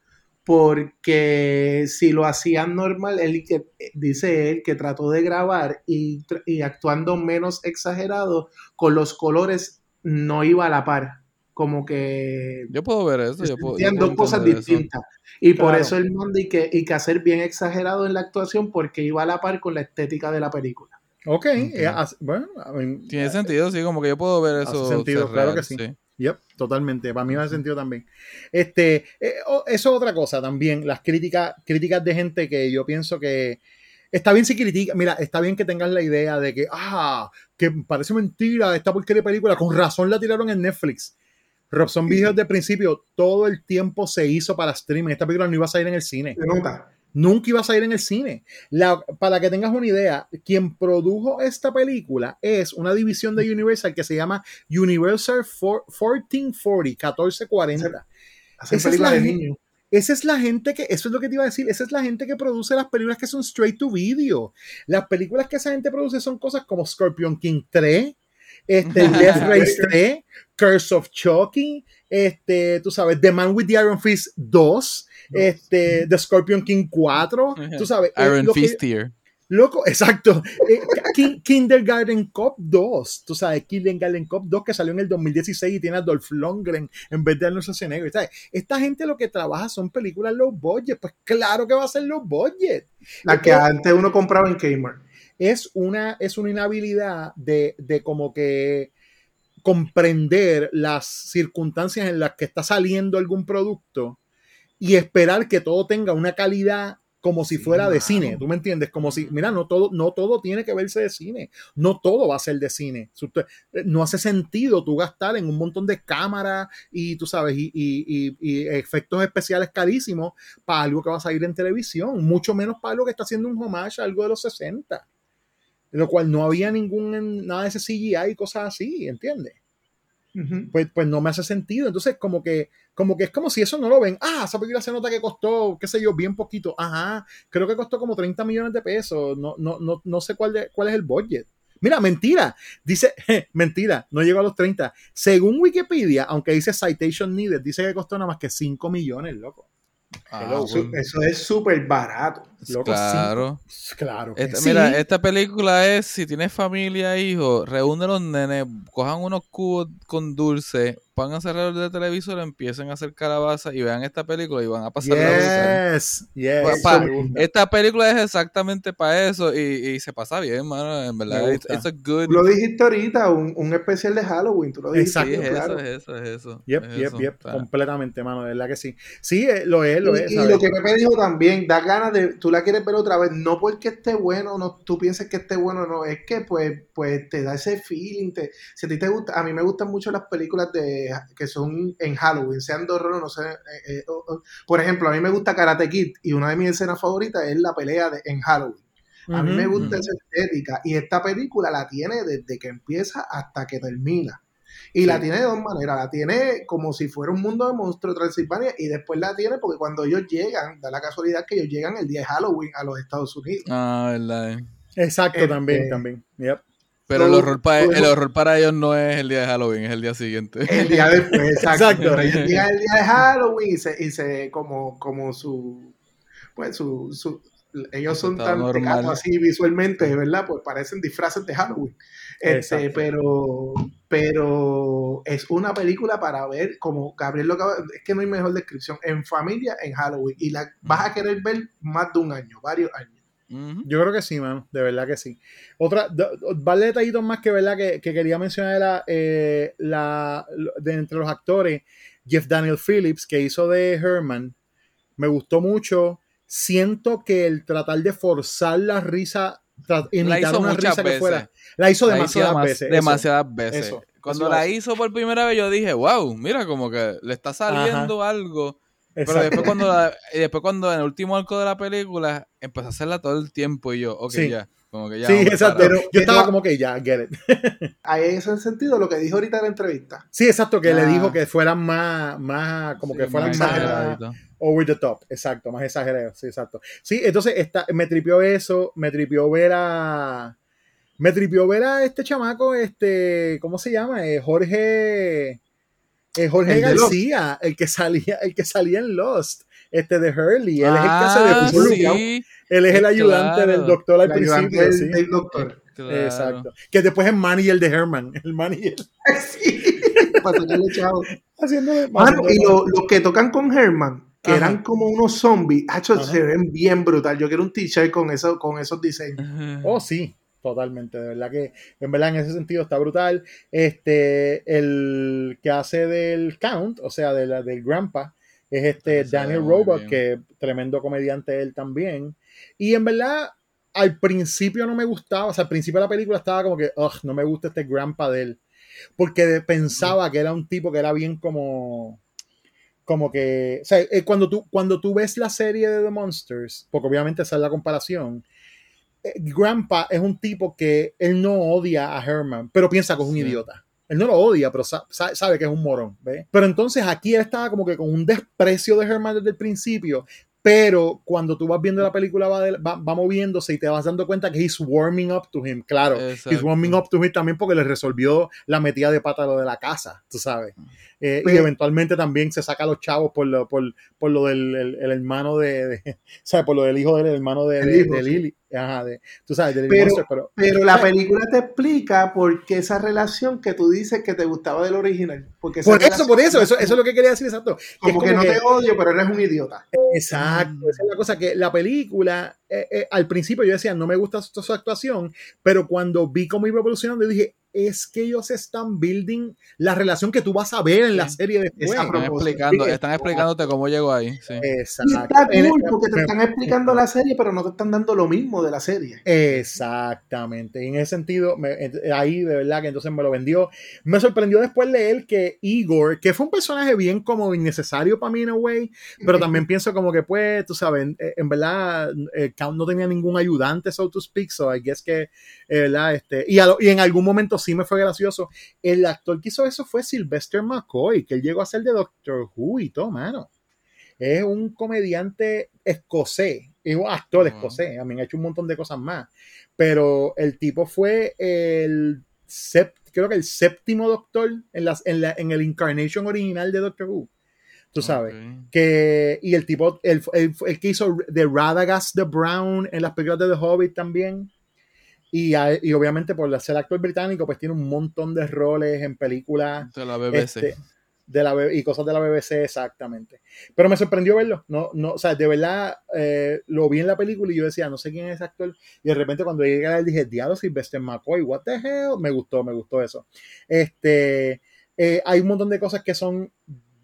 porque si lo hacían normal, él que- dice él que trató de grabar y, y actuando menos exagerado, con los colores no iba a la par. Como que Yo puedo ver eso. Yo puedo, yo Hacían puedo dos cosas eso. distintas. Y por eso él manda y que, y que hacer bien exagerado en la actuación porque iba a la par con la estética de la película. Ok, eh, as- bueno, I mean, Tiene sentido, sí, como que yo puedo ver Hace eso. sentido, ser claro real, que sí. Yep, totalmente. Para mí me hace sentido también. Este, eh, o- eso es otra cosa también. Las críticas, críticas de gente que yo pienso que está bien si critica. Mira, está bien que tengas la idea de que, ah, que parece mentira esta porquería de película. Con razón la tiraron en Netflix. Rob Zombie dijo desde el principio, todo el tiempo se hizo para streaming. Esta película no iba a salir en el cine. Se nota. Nunca iba a salir en el cine. La- para que tengas una idea, quien produjo esta película es una división de Universal que se llama Universal for- 1440, 1440. Hacen Esa películas la de niños. Esa es la gente que, eso es lo que te iba a decir, esa es la gente que produce las películas que son straight to video. Las películas que esa gente produce son cosas como Scorpion King 3, este, Death Race 3, Curse of Chucky, este, tú sabes, The Man with the Iron Fist 2, este, The Scorpion King 4, tú sabes. eh, Iron Fist tier. Loco, exacto. Eh, Ki- Kindergarten Cop 2, tú sabes, Kindergarten Cop 2 que salió en el 2016 y tiene a Dolph Lundgren en vez de Arnold Schwarzenegger. ¿sabes? Esta gente lo que trabaja son películas low budget, pues claro que va a ser low budget. La que Es- antes uno compraba en Kmart. Es una, es una inhabilidad de, de como que comprender las circunstancias en las que está saliendo algún producto y esperar que todo tenga una calidad como si fuera de cine, ¿tú me entiendes? Como si, mira, no todo, no todo tiene que verse de cine, no todo va a ser de cine. Eh, No hace sentido tú gastar en un montón de cámaras y tú sabes, y, y- y- y efectos especiales carísimos para algo que va a salir en televisión, mucho menos para algo que está haciendo un homage a algo de los 60 en lo cual no había ningún nada de ese CGI y cosas así, ¿entiendes? Pues, pues no me hace sentido. Entonces, como que, como que es como si eso no lo ven. Ah, esa película se nota que costó, qué sé yo, bien poquito. Ajá, creo que costó como 30 millones de pesos. No, no, no, no sé cuál, de- cuál es el budget. Mira, mentira. Dice, mentira, no llegó a los 30. Según Wikipedia, aunque dice citation needed, dice que costó nada más que 5 millones, loco. Ah. Eso, eso es súper barato. Loco, Claro. Claro. que Esta- sí. Mira, esta película es, si tienes familia, hijos, reúne los nenes, cojan unos cubos con dulce, pónganse alrededor del televisor, empiecen a hacer calabaza y vean esta película y van a pasar la. Yes, yes. Pa- pa- me gusta. esta película es exactamente para eso y, y se pasa bien, mano, en verdad. It's, it's a good... Lo dijiste ahorita, un, un especial de Halloween. Tú lo dijiste. Sí, es claro. eso, es eso, es eso. Yep, es yep, eso. yep, completamente, mano, de verdad que sí. Sí, eh, lo es, lo es. Y, y ¿sabes? lo que Pepe dijo también, da ganas de, tú la quieres ver otra vez, no porque esté bueno, no, tú pienses que esté bueno, no, es que pues, pues te da ese feeling, te, si a ti te gusta, a mí me gustan mucho las películas de que son en Halloween, sean de horror no sé, eh, eh, por ejemplo, a mí me gusta Karate Kid y una de mis escenas favoritas es la pelea de, en Halloween. A mí me gusta esa estética y esta película la tiene desde que empieza hasta que termina. Y la tiene de dos maneras, la tiene como si fuera un mundo de monstruos Transilvania y después la tiene porque cuando ellos llegan, da la casualidad que ellos llegan el día de Halloween a los Estados Unidos. Ah, verdad. eh. Exacto, Este- también, también. Yep. Pero el horror, para, el horror para ellos no es el día de Halloween, es el día siguiente. El día después, exacto. Exacto. Pero ellos llegan el día de Halloween y se, y se como, como su, pues su, su, ellos son tan normal. así visualmente, ¿verdad? Pues parecen disfraces de Halloween. Este, pero, pero es una película para ver, como Gabriel lo acaba, es que no hay mejor descripción, en familia, en Halloween. Y la vas a querer ver más de un año, varios años. Yo creo que sí, mano, de verdad que sí. Otra, vale detallitos más que verdad que, que quería mencionar era eh, la, de entre los actores, Jeff Daniel Phillips, que hizo de Herman, me gustó mucho. Siento que el tratar de forzar la risa, imitar una risa que veces. fuera, la hizo La demasiadas demas- veces. eso. Demasiadas veces. Eso, Cuando eso la hizo por primera vez, yo dije, wow, mira, como que le está saliendo algo. Pero después cuando, la- después cuando en el último arco de la película empezó a hacerla todo el tiempo y yo, ok, Sí. ya. Como que ya. Sí, exacto. para. Yo estaba como que ya, get it. Ahí en ese sentido, lo que dijo ahorita en la entrevista. Sí, exacto, que le dijo que fueran más, más, como que fueran más más, over the top, exacto, más exagerado, sí, exacto. Sí, entonces esta, me tripió eso, me tripió ver a, me tripió ver a este chamaco, este, ¿cómo se llama? Eh, Jorge, eh, Jorge El. García, el que salía, el que salía en Lost, este de Hurley, él Ah, es el que hace de Blue, sí. él es el Eh, ayudante claro. del doctor al El principio, del- sí. del doctor. Claro. Exacto. Que después es Manny el de Herman, el Manny el- sí, para sacarle chavo. haciendo de- Mano, y lo- los que tocan con Herman, que Ajá. eran como unos zombies, hacho, se ven bien brutal. Yo quiero un t-shirt con, eso, con esos diseños. Oh, sí, totalmente. De verdad que, en verdad, en ese sentido está brutal. Este, el que hace del Count, o sea, de la- del Grandpa, es este Daniel bien. que tremendo comediante él también. Y en verdad, al principio no me gustaba, o sea, al principio de la película estaba como que, ugh, no me gusta este Grandpa de él. Porque pensaba que era un tipo que era bien como como que, o sea, eh, cuando tú, cuando tú ves la serie de The Monsters, porque obviamente esa es la comparación, eh, Grandpa es un tipo que él no odia a Herman, pero piensa que es un Sí. idiota. Él no lo odia, pero sa- sa- sabe que es un morón, ¿ves? Pero entonces aquí él estaba como que con un desprecio de Herman desde el principio, pero cuando tú vas viendo la película va, de- va, va moviéndose y te vas dando cuenta que he's warming up to him, claro. He's Exacto. warming up to him también porque le resolvió la metida de pata lo de la casa, tú sabes. Eh, y Pero- eventualmente también se saca a los chavos por lo, por, por lo del el, el hermano de, de- ¿sabes? Por lo del hijo del hermano de, de- hijo, de. Lily. Ajá, de, tú sabes, de Lily Pero- Monster, pero Pero la película te explica por qué esa relación que tú dices que te gustaba del original. Porque Por eso, por eso, eso, como- eso es lo que quería decir, exacto. Es Como que no que- te odio, pero eres un idiota. Exacto, esa es la cosa que la película, eh, eh, al principio yo decía, no me gusta su, su actuación, pero cuando vi cómo iba evolucionando, dije, es que ellos están building la relación que tú vas a ver en la serie después. Están explicando, están explicándote cómo llegó ahí. Sí. Exacto. Y está cool porque te están explicando la serie, pero no te están dando lo mismo de la serie. Exactamente. Y en ese sentido, me- ent- ahí de verdad que entonces me lo vendió. Me sorprendió después leer que Igor, que fue un personaje bien como innecesario para mí en a way, pero también pienso como que pues, tú sabes, en, en verdad, eh, Count no tenía ningún ayudante, so to speak, so I guess que, eh, ¿verdad? Este, y, a lo- y en algún momento sí me fue gracioso. El actor que hizo eso fue Sylvester McCoy, que él llegó a ser de Doctor Who y todo, mano. Es un comediante escocés, es un actor Ujú. escocés, a mí ha hecho un montón de cosas más, pero el tipo fue el sept- creo que el séptimo doctor en, las, en, la, en el incarnation original de Doctor Who. Tú sabes. Que, y el tipo, el, el- el que hizo de Radagast the Brown en las películas de The Hobbit también. Y, a- y obviamente por ser actor británico, pues tiene un montón de roles en películas De la BBC. este, de la y cosas de la BBC, exactamente. Pero me sorprendió verlo. No, no, o sea, de verdad eh, lo vi en la película y yo decía, no sé quién es ese actor. Y de repente cuando llegué a él dije, diablo, Sylvester McCoy, what the hell? Me gustó, me gustó eso. Este, eh, hay un montón de cosas que son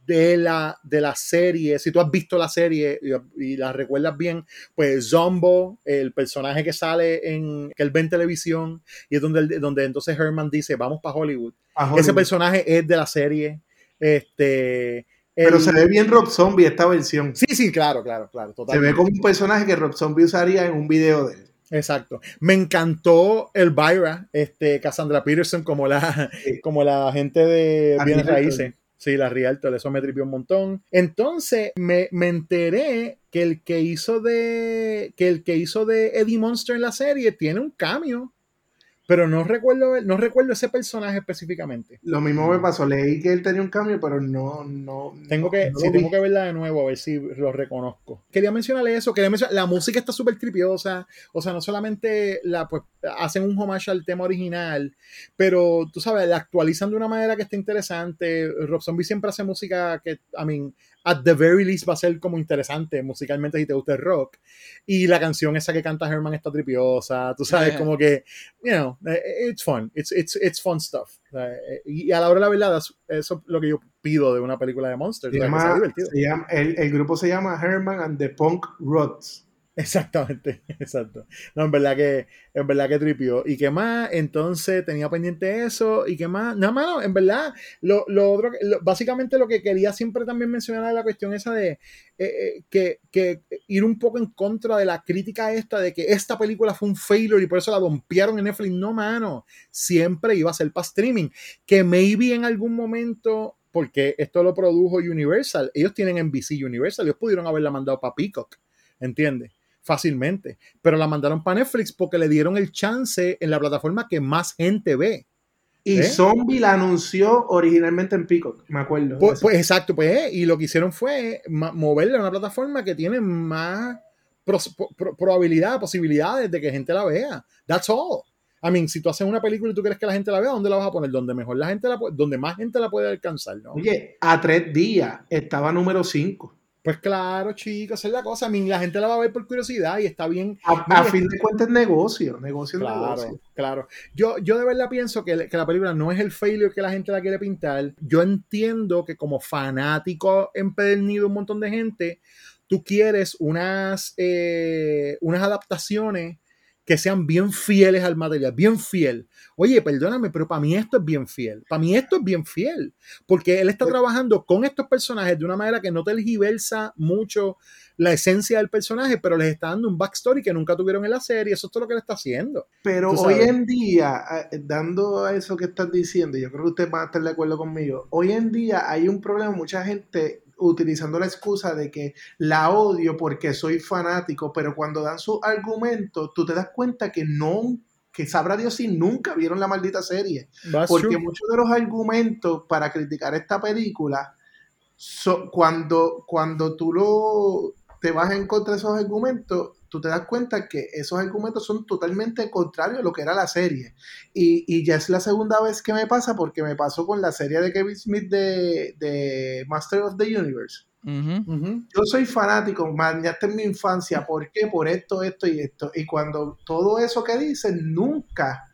de la, de la serie. Si tú has visto la serie y, y la recuerdas bien, pues Zombo, el personaje que sale en, que él ve en televisión, y es donde, donde entonces Herman dice, vamos para Hollywood. Ese personaje es de la serie. Este. Pero el- se ve bien Rob Zombie esta versión. Sí, sí, claro, claro, claro. Se ve como un personaje que Rob Zombie usaría en un video de él. Exacto. Me encantó Elvira, este, Cassandra Peterson, como la, Sí. como la gente de bienes raíces. Sí, la Rialto, eso me tripió un montón. Entonces, me, me enteré que el que hizo de. que el que hizo de Eddie Monster en la serie tiene un cambio. Pero no recuerdo, no recuerdo ese personaje específicamente. Lo mismo me pasó, leí que él tenía un cambio, pero no, no. Tengo que, no sí, tengo que verla de nuevo a ver si lo reconozco. Quería mencionarle eso, quería mencionar, la música está súper tripiosa, o sea, no solamente la, pues, hacen un homage al tema original, pero tú sabes, la actualizan de una manera que está interesante. Rob Zombie siempre hace música que, I mean, at the very least va a ser como interesante musicalmente si te gusta el rock. Y la canción esa que canta Herman está tripiosa, tú sabes, Yeah. como que, you know, eh, it's fun, it's, it's, it's fun stuff. Eh, Y a la hora de la verdad, eso es lo que yo pido de una película de Monsters. Se llama- se llama- el, el grupo se llama Herman and the Punk Rods. Exactamente, exacto. No, en verdad que, en verdad que tripió. ¿Y qué más? Entonces tenía pendiente eso. ¿Y qué más? No, mano, en verdad, lo, lo otro, lo- básicamente lo que quería siempre también mencionar era la cuestión esa de eh, eh, que, que ir un poco en contra de la crítica esta de que esta película fue un failure y por eso la dompearon en Netflix. No, mano, siempre iba a ser para streaming. Que maybe en algún momento porque esto lo produjo Universal. Ellos tienen NBC Universal, ellos pudieron haberla mandado para Peacock, ¿entiendes? Fácilmente. Pero la mandaron para Netflix porque le dieron el chance en la plataforma que más gente ve. Y ¿Eh? Zombie la anunció originalmente en Peacock, me acuerdo. Pues, pues, exacto, pues, eh, y lo que hicieron fue moverla a una plataforma que tiene más pros- pro- probabilidad, posibilidades de que gente la vea. That's all. I mean, si tú haces una película y tú quieres que la gente la vea, ¿dónde la vas a poner? Donde mejor la gente la donde más gente la puede alcanzar, ¿no? Oye, a tres días estaba número 5. Pues claro, chicos, esa es la cosa. I mean, la gente la va a ver por curiosidad y está bien. A, a fin de cuentas negocio, negocio Claro, negocio. claro. Yo, yo de verdad pienso que, que la película no es el failure que la gente la quiere pintar. Yo entiendo que como fanático empedernido un montón de gente, tú quieres unas, eh, unas adaptaciones que sean bien fieles al material, bien fiel. Oye, perdóname, pero para mí esto es bien fiel. Para mí esto es bien fiel. Porque él está trabajando con estos personajes de una manera que no tergiversa mucho la esencia del personaje, pero les está dando un backstory que nunca tuvieron en la serie. Eso es todo lo que él está haciendo. Pero hoy en día, eh, dando a eso que estás diciendo, yo creo que ustedes van a estar de acuerdo conmigo, hoy en día hay un problema, mucha gente utilizando la excusa de que la odio porque soy fanático, pero cuando dan sus argumentos, tú te das cuenta que no, que sabrá Dios si nunca vieron la maldita serie. That's porque true. muchos de los argumentos para criticar esta película, so- cuando, cuando tú lo, te vas en contra de esos argumentos, tú te das cuenta que esos argumentos son totalmente contrarios a lo que era la serie. Y, y ya es la segunda vez que me pasa porque me pasó con la serie de Kevin Smith de, de Master of the Universe. Yo soy fanático, mañaste en mi infancia, ¿por qué? Por esto, esto y esto. Y cuando todo eso que dicen nunca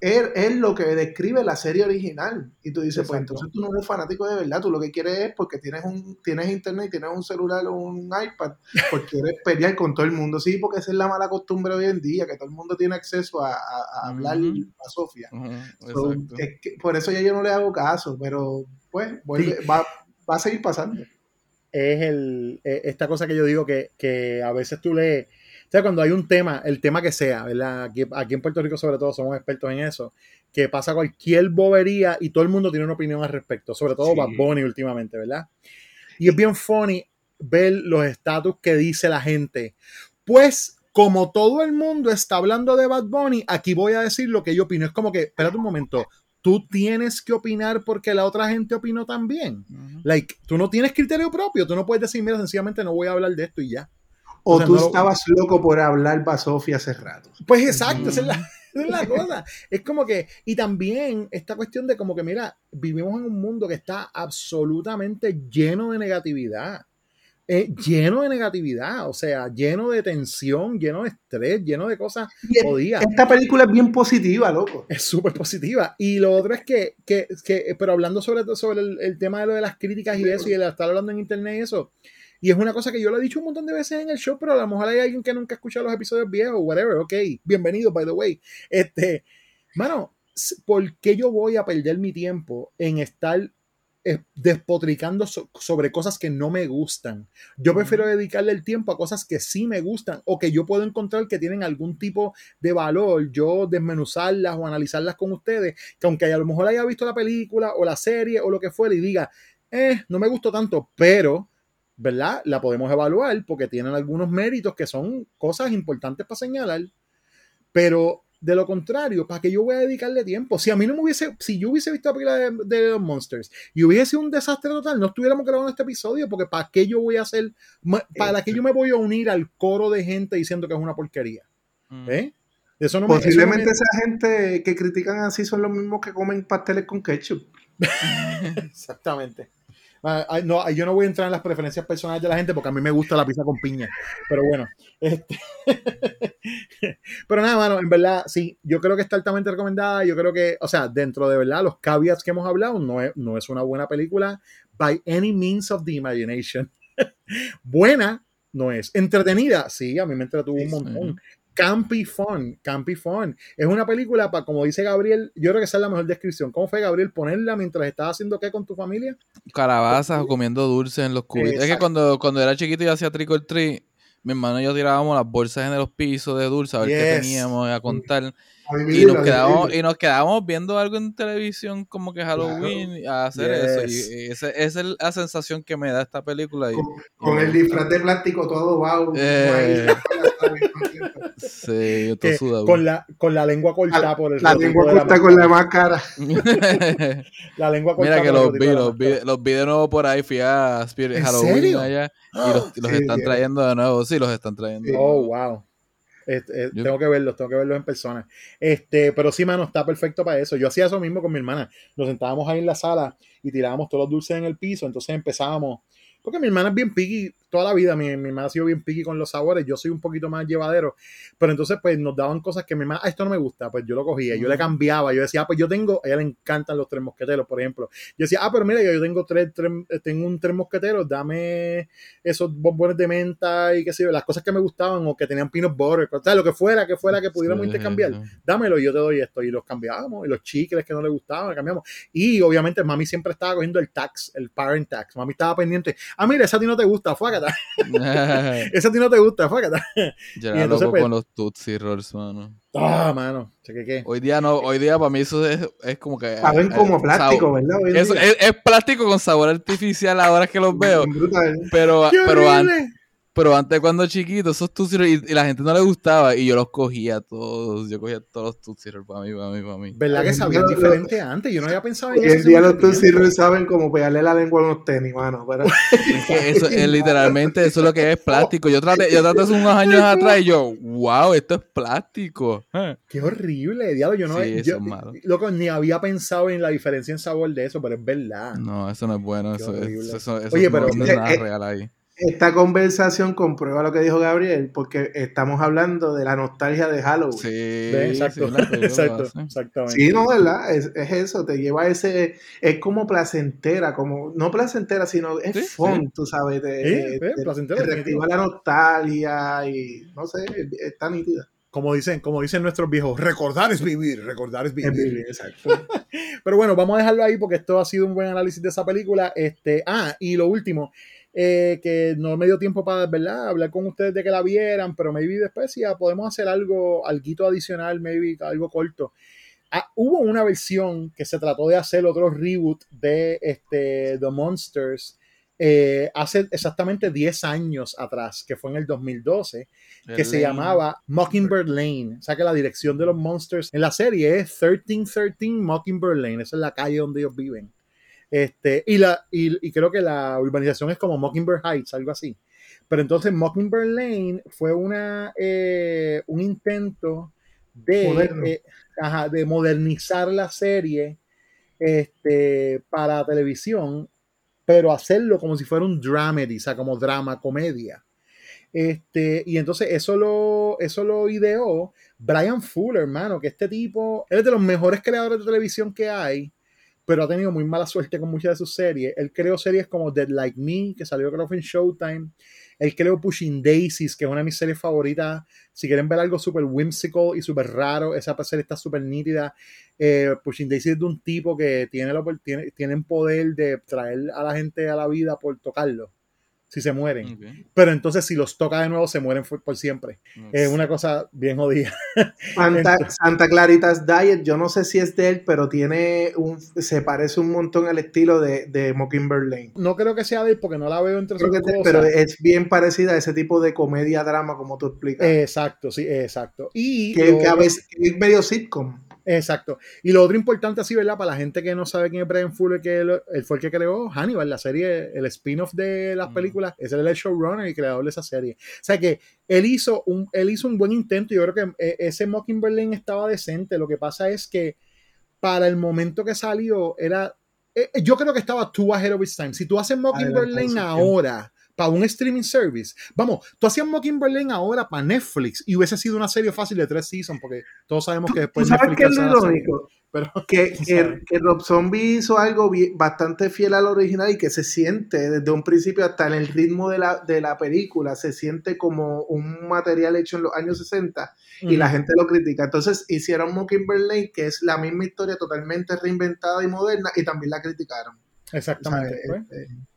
es, es lo que describe la serie original. Y tú dices, pues entonces tú no eres fanático de verdad, tú lo que quieres es porque tienes un tienes internet tienes un celular o un iPad, porque quieres pelear con todo el mundo. Sí, porque esa es la mala costumbre hoy en día, que todo el mundo tiene acceso a, a- a hablar a Sofía. So, exacto. es que por eso ya yo no le hago caso, pero pues vuelve- va, va a seguir pasando. es el, eh, esta cosa que yo digo que, que a veces tú lees, o sea, cuando hay un tema, el tema que sea, ¿verdad? Aquí, aquí en Puerto Rico sobre todo somos expertos en eso, que pasa cualquier bobería y todo el mundo tiene una opinión al respecto, sobre todo Sí. Bad Bunny últimamente, ¿verdad? Y es bien funny ver los estatus que dice la gente. Pues como todo el mundo está hablando de Bad Bunny, aquí voy a decir lo que yo opino. Es como que, espérate un momento, tú tienes que opinar porque la otra gente opinó también. Like, tú no tienes criterio propio, tú no puedes decir, mira, sencillamente no voy a hablar de esto y ya. O sea, tú no estabas loco por hablar Basofia hace rato. Pues exacto, esa es la, esa es la cosa. Es como que, y también esta cuestión de como que, mira, vivimos en un mundo que está absolutamente lleno de negatividad. Eh, lleno de negatividad, o sea, lleno de tensión, lleno de estrés, lleno de cosas jodidas. Esta película es bien positiva, loco. Es súper positiva. Y lo otro es que, que, que- pero hablando sobre, sobre el, el tema de lo de las críticas y eso, y de estar hablando en internet y eso, y es una cosa que yo lo he dicho un montón de veces en el show, pero a lo mejor hay alguien que nunca ha escuchado los episodios viejos, whatever, ok, bienvenido, by the way. Este, mano, ¿por qué yo voy a perder mi tiempo en estar eh, despotricando so- sobre cosas que no me gustan? Yo prefiero dedicarle el tiempo a cosas que sí me gustan o que yo puedo encontrar que tienen algún tipo de valor, yo desmenuzarlas o analizarlas con ustedes, que aunque a lo mejor haya visto la película o la serie o lo que fuera y diga, eh, no me gustó tanto, pero, ¿verdad? La podemos evaluar porque tienen algunos méritos que son cosas importantes para señalar, pero De lo contrario, ¿para qué yo voy a dedicarle tiempo? Si a mí no me hubiese, si yo hubiese visto la película de, de los Monsters y hubiese sido un desastre total, no estuviéramos grabando este episodio, porque ¿para qué yo voy a hacer, para qué yo me voy a unir al coro de gente diciendo que es una porquería? ¿Eh? Eso no me- eso no Posiblemente me- esa gente que critican así son los mismos que comen pasteles con ketchup. Exactamente. Ah, ah, no, yo no voy a entrar en las preferencias personales de la gente porque a mí me gusta la pizza con piña. Pero bueno. este- pero nada, mano, en verdad, sí, yo creo que está altamente recomendada. Yo creo que, o sea, dentro de verdad, los caveats que hemos hablado, no es, no es una buena película by any means of the imagination. buena, no es. Entretenida, sí, a mí me entretuvo un montón. Campy Fun, Campy Fun. Es una película para, como dice Gabriel, yo creo que esa es la mejor descripción. ¿Cómo fue, Gabriel, ponerla mientras estás haciendo qué con tu familia? Calabazas o comiendo dulces en los cubitos. Es que cuando, cuando era chiquito y hacía trick or treat, mi hermano y yo tirábamos las bolsas en los pisos de dulce a ver qué teníamos a contar. Y nos, vivirlo. y nos quedábamos viendo algo en televisión como que Halloween a hacer eso. Y, y esa, esa es la sensación que me da esta película. y- Con y el disfraz de plástico todo wow. Eh. Sí, yo todo Que sudado. con, la, con la lengua cortada por el La lengua de la corta con la máscara. La lengua cortada Mira que por el los vi, los vi, los vi de nuevo por ahí, fui a Spirit ¿En Halloween serio? allá y los, los Sí, están trayendo de nuevo, sí, los están trayendo. Oh, wow. Eh, tengo que verlos, tengo que verlos en persona. Este, pero sí, mano, está perfecto para eso. Yo hacía eso mismo con mi hermana. Nos sentábamos ahí en la sala y tirábamos todos los dulces en el piso. Entonces empezábamos. Porque mi hermana es bien picky toda la vida. Mi, mi hermana ha sido bien picky con los sabores. Yo soy un poquito más llevadero. Pero entonces, pues nos daban cosas que mi hermana, ah, esto no me gusta. Pues yo lo cogía. Yo le cambiaba. Yo decía, ah, pues yo tengo, a ella le encantan los tres mosqueteros, por ejemplo. Yo decía, ah, pero mira, yo, tengo tres, tres- tengo un tres mosqueteros, dame esos bombones de menta y qué sé yo, las cosas que me gustaban o que tenían peanut butter, o sea, lo que fuera, que fuera que pudiéramos Sí, intercambiar, dámelo y yo te doy esto. Y los cambiábamos, y los chicles que no le gustaban, cambiamos. Y obviamente mami siempre estaba cogiendo el tax, el parent tax. Mami estaba pendiente, ah, mira, esa a ti no te gusta, fuácata. esa a ti no te gusta, fuácata. Yo era entonces, loco pues- con los Tootsie Rolls, mano. Ah, mano, cheque qué. Hoy día no, hoy día para mí eso es, es como que. Saben eh, como plástico, sabor- ¿verdad? Hoy Eso, es, es plástico con sabor artificial ahora que los veo. Brutal. Pero, ¡Qué pero, horrible! Pero antes cuando chiquito, esos Tootsie Rolls, y, y la gente no le gustaba y yo los cogía todos. Yo cogía todos los Tootsie Rolls para mí, para mí, para mí. ¿Verdad que Hoy en sabían diferente antes? Yo no había pensado en Hoy eso. en hace día los Tootsie. Rolls saben como pegarle la lengua a unos tenis, mano. Pero... Es que eso es literalmente eso es lo que es plástico. Yo traté, yo traté hace unos años atrás y yo, wow, esto es plástico. Eh. Qué horrible, diablo. Yo no Sí, eso yo- es malo. loco, ni había pensado en la diferencia en sabor de eso, pero es verdad. No, eso no es bueno. Qué Eso, es- horrible. eso, eso Oye, no, pero- no es Eh, nada eh, real ahí. Esta conversación comprueba lo que dijo Gabriel, porque estamos hablando de la nostalgia de Halloween. Sí, exacto, sí, la película exacto, exactamente. Sí, no, ¿verdad? Es, es eso, te lleva a ese, es como placentera, como, no placentera, sino es Sí, fun, sí. tú sabes, eh, te placentera, reactiva la nostalgia y, no sé, está nítida. Como dicen, como dicen nuestros viejos, recordar es vivir, recordar es Es vivir. vivir, exacto. Pero bueno, vamos a dejarlo ahí porque esto ha sido un buen análisis de esa película. Este, ah, y lo último, eh, que no me dio tiempo para, ¿verdad? Hablar con ustedes de que la vieran, pero maybe después ya podemos hacer algo, algo adicional, maybe algo corto. Ah, hubo una versión que se trató de hacer otro reboot de este, The Monsters eh, hace exactamente 10 años atrás, que fue en el 2012, que se Lane. llamaba Mockingbird Lane. O sea que la dirección de los Monsters en la serie es 1313 Mockingbird Lane. Esa es la calle donde ellos viven. Este, y, la, y, y creo que la urbanización es como Mockingbird Heights, algo así. Pero entonces Mockingbird Lane fue una, eh, un intento de, eh, ajá, de modernizar la serie este, para televisión, pero hacerlo como si fuera un dramedy, o sea, como drama, comedia. Este, y entonces eso lo, eso lo ideó Brian Fuller, hermano, que este tipo, él es de los mejores creadores de televisión que hay, pero ha tenido muy mala suerte con muchas de sus series. Él creó series como Dead Like Me, que salió creo que en Showtime. Él creó Pushing Daisies, que es una de mis series favoritas. Si quieren ver algo súper whimsical y súper raro, esa serie está súper nítida. Eh, Pushing Daisies es de un tipo que tiene, lo, tiene, tiene poder de traer a la gente a la vida por tocarlo. Si se mueren. Pero entonces si los toca de nuevo se mueren por, siempre. Es una cosa bien jodida. Santa, Santa, Claritas Diet, yo no sé si es de él, pero tiene un, se parece un montón al estilo de, de Mockingbird Lane. No creo que sea de él porque no la veo entre sus cosas. Pero es bien parecida a ese tipo de comedia drama como tú explicas. Exacto, sí, exacto. Y que, que a veces es medio sitcom. Exacto. Y lo otro importante así, ¿verdad? Para la gente que no sabe quién es Brian Fuller, que él, fue el que creó Hannibal, la serie, el spin-off de las películas, es el showrunner y creador de esa serie. O sea que él hizo un, él hizo un buen intento y yo creo que eh, ese Mockingbird Lane estaba decente. Lo que pasa es que para el momento que salió era... Eh, yo creo que estaba too ahead of its time. Si tú haces Mockingbird Lane ahora para un streaming service. Vamos, tú hacías Mockingbird Lane ahora para Netflix y hubiese sido una serie fácil de tres seasons, porque todos sabemos que después ¿Sabes qué es lo irónico? Pero, que, que, Rob Zombie hizo algo bastante fiel al original y que se siente desde un principio hasta en el ritmo de la, de la película, se siente como un material hecho en los años 60 y la gente lo critica. Entonces hicieron Mockingbird Lane, que es la misma historia totalmente reinventada y moderna, y también la criticaron. Exactamente. Pues. Este,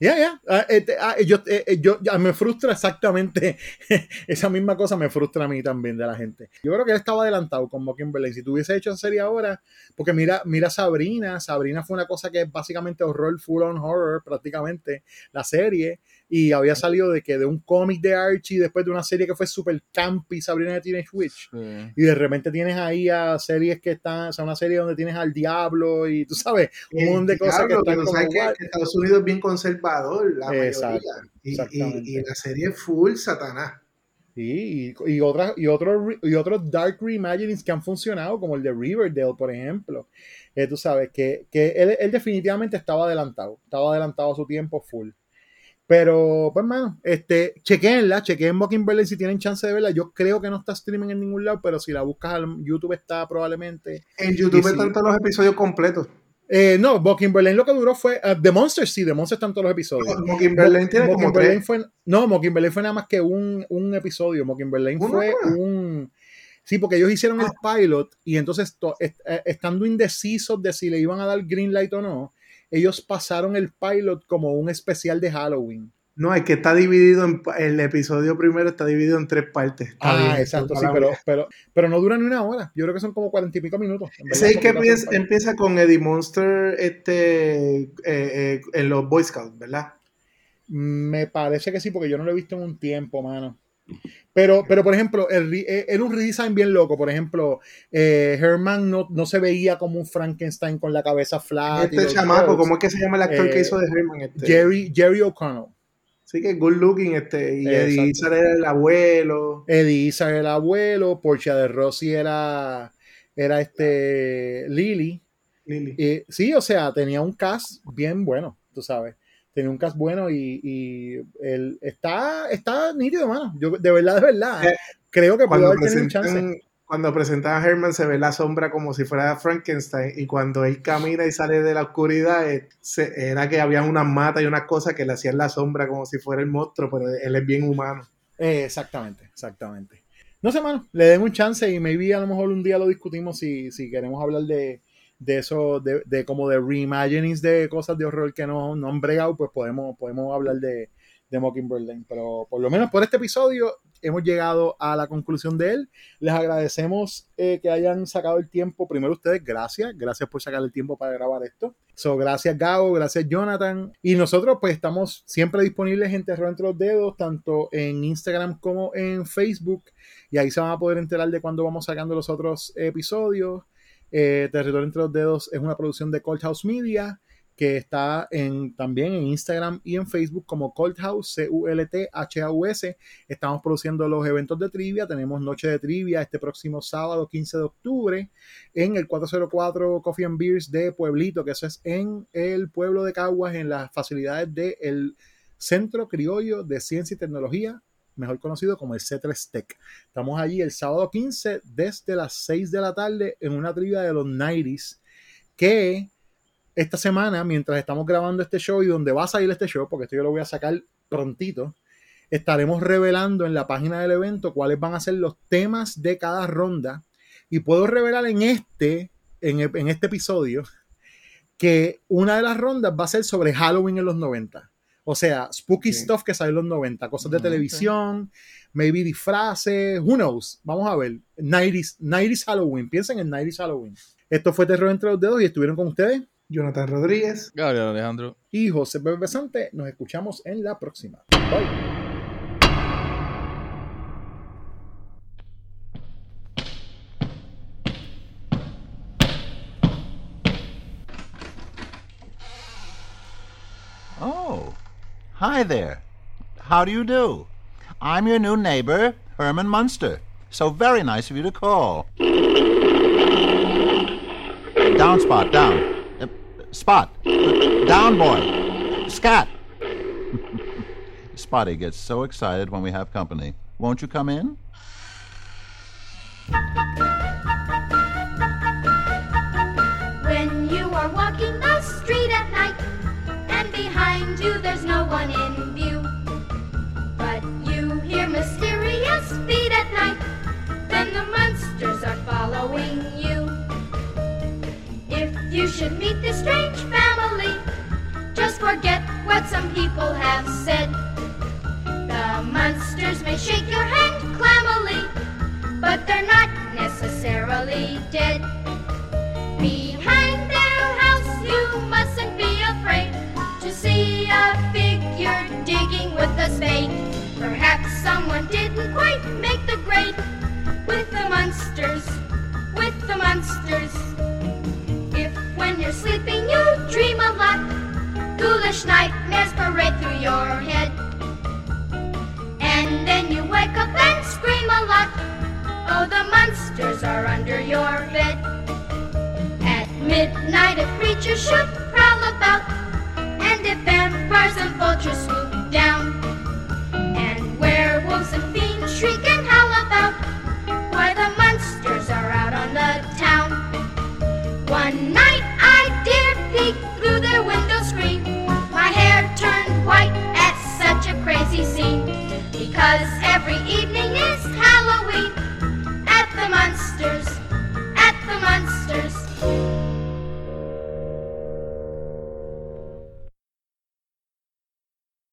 ya, ya. Ah, este, ah, eh, eh, yo me frustra exactamente esa misma cosa, me frustra a mí también de la gente. Yo creo que él estaba adelantado con Mockingbird. Si tuviese hecho esa serie ahora, porque mira, mira Sabrina, Sabrina fue una cosa que es básicamente horror, full on horror, prácticamente, la serie y había salido de que de un cómic de Archie después de una serie que fue super campy Sabrina de Teenage Witch. Y de repente tienes ahí a series que están o sea una serie donde tienes al diablo y tú sabes un montón de cosas que están como que Estados Unidos es bien conservador la mayoría. Y, y, la serie full satanás. Sí, y, y, otras, y, otros, y otros Dark Reimaginings que han funcionado, como el de Riverdale, por ejemplo. Eh, tú sabes que, que él, él, definitivamente estaba adelantado, estaba adelantado a su tiempo full. Pero, pues, mano, este, chequenla, chequen Mockingbird si tienen chance de verla. Yo creo que no está streaming en ningún lado, pero si la buscas en YouTube está probablemente. En YouTube están todos los episodios completos. Eh, no, Mockingbird lo que duró fue. Uh, The Monsters, sí, The Monsters están todos los episodios. No, Mockingbird tiene como tres. Fue, no, Mockingbird fue nada más que un, un episodio. Mockingbird fue un. Sí, porque ellos hicieron el ah. pilot y entonces, eh, estando indecisos de si le iban a dar green light o no, ellos pasaron el pilot como un especial de Halloween. No, es que está dividido en el episodio primero está dividido en tres partes. ah, exacto, sí, pero, pero, pero no dura ni una hora. Yo creo que son como cuarenta y pico minutos. Sí, que empieza, con Eddie Monster este, eh, eh, en los Boy Scouts, ¿verdad? Me parece que sí, porque yo no lo he visto en un tiempo, mano. Pero, pero por ejemplo, eh, era un redesign bien loco. Por ejemplo, eh, Herman no, no, se veía como un Frankenstein con la cabeza flat. Este chamaco, ¿cómo es que se llama el actor que eh, hizo de Herman? Este? Jerry, Jerry O'Connell. Sí, que good looking, este, y Eddie Izzard era el abuelo. Eddie Izzard era el abuelo, Portia de Rossi era, era este Lily. Lily. sí, o sea, tenía un cast bien bueno, tú sabes tiene un cast bueno y, y él está, está nítido, mano. Yo, de verdad, de verdad, eh, creo que puede haber tenido un chance. Cuando presentaba a Herman se ve la sombra como si fuera Frankenstein y cuando él camina y sale de la oscuridad eh, era que había unas matas y unas cosas que le hacían la sombra como si fuera el monstruo, pero él es bien humano. Eh, exactamente, exactamente. No sé, mano, le den un chance y maybe a lo mejor un día lo discutimos si, si queremos hablar de, de eso, de, de, como de reimaginings de cosas de horror que no, no han bregado, pues podemos, podemos hablar de, de Mockingbird Lane. Pero por lo menos por este episodio hemos llegado a la conclusión de él. Les agradecemos eh, que hayan sacado el tiempo. Primero ustedes, gracias. Gracias por sacar el tiempo para grabar esto. So, gracias Gabo, gracias Jonathan. Y nosotros pues estamos siempre disponibles en Terror entre los dedos, tanto en Instagram como en Facebook. Y ahí se van a poder enterar de cuando vamos sacando los otros episodios. Eh, Territorio entre los dedos es una producción de Cold House Media que está en, también en Instagram y en Facebook como Cold House, C-U-L-T-H-A-U-S. Estamos produciendo los eventos de trivia. Tenemos Noche de Trivia este próximo sábado 15 de octubre en el 404 Coffee and Beers de Pueblito, que eso es en el pueblo de Caguas, en las facilidades del Centro Criollo de Ciencia y Tecnología mejor conocido como el C3 Tech. Estamos allí el sábado 15 desde las 6 de la tarde en una trivia de los 90s que esta semana, mientras estamos grabando este show y donde va a salir este show, porque esto yo lo voy a sacar prontito, estaremos revelando en la página del evento cuáles van a ser los temas de cada ronda. Y puedo revelar en este, en, en este episodio, que una de las rondas va a ser sobre Halloween en los 90. O sea, spooky stuff que salió en los 90, cosas de Mm, televisión, maybe disfraces, who knows. Vamos a ver. 90s, 90s Halloween, piensen en 90s Halloween. Esto fue Terror entre los dedos y estuvieron con ustedes. Jonathan Rodríguez. Gabriel Alejandro. Y José Pepe Besante. Nos escuchamos en la próxima. Bye. Hi there. How do you do? I'm your new neighbor, Herman Munster. So very nice of you to call. Down, Spot, down. Uh, spot. Down, boy. Scat. Spotty gets so excited when we have company. Won't you come in? You there's no one in view, but you hear mysterious feet at night, then the monsters are following you. If you should meet this strange family, just forget what some people have said. The monsters may shake your hand clammily, but they're not necessarily dead. Behind their house, you mustn't be a figure digging with a spade. Perhaps someone didn't quite make the grade with the monsters, with the monsters. If when you're sleeping you dream a lot, ghoulish nightmares parade through your head. And then you wake up and scream a lot. Oh, the monsters are under your bed. At midnight, a creature should prowl about, and if vampires and vultures swoop down,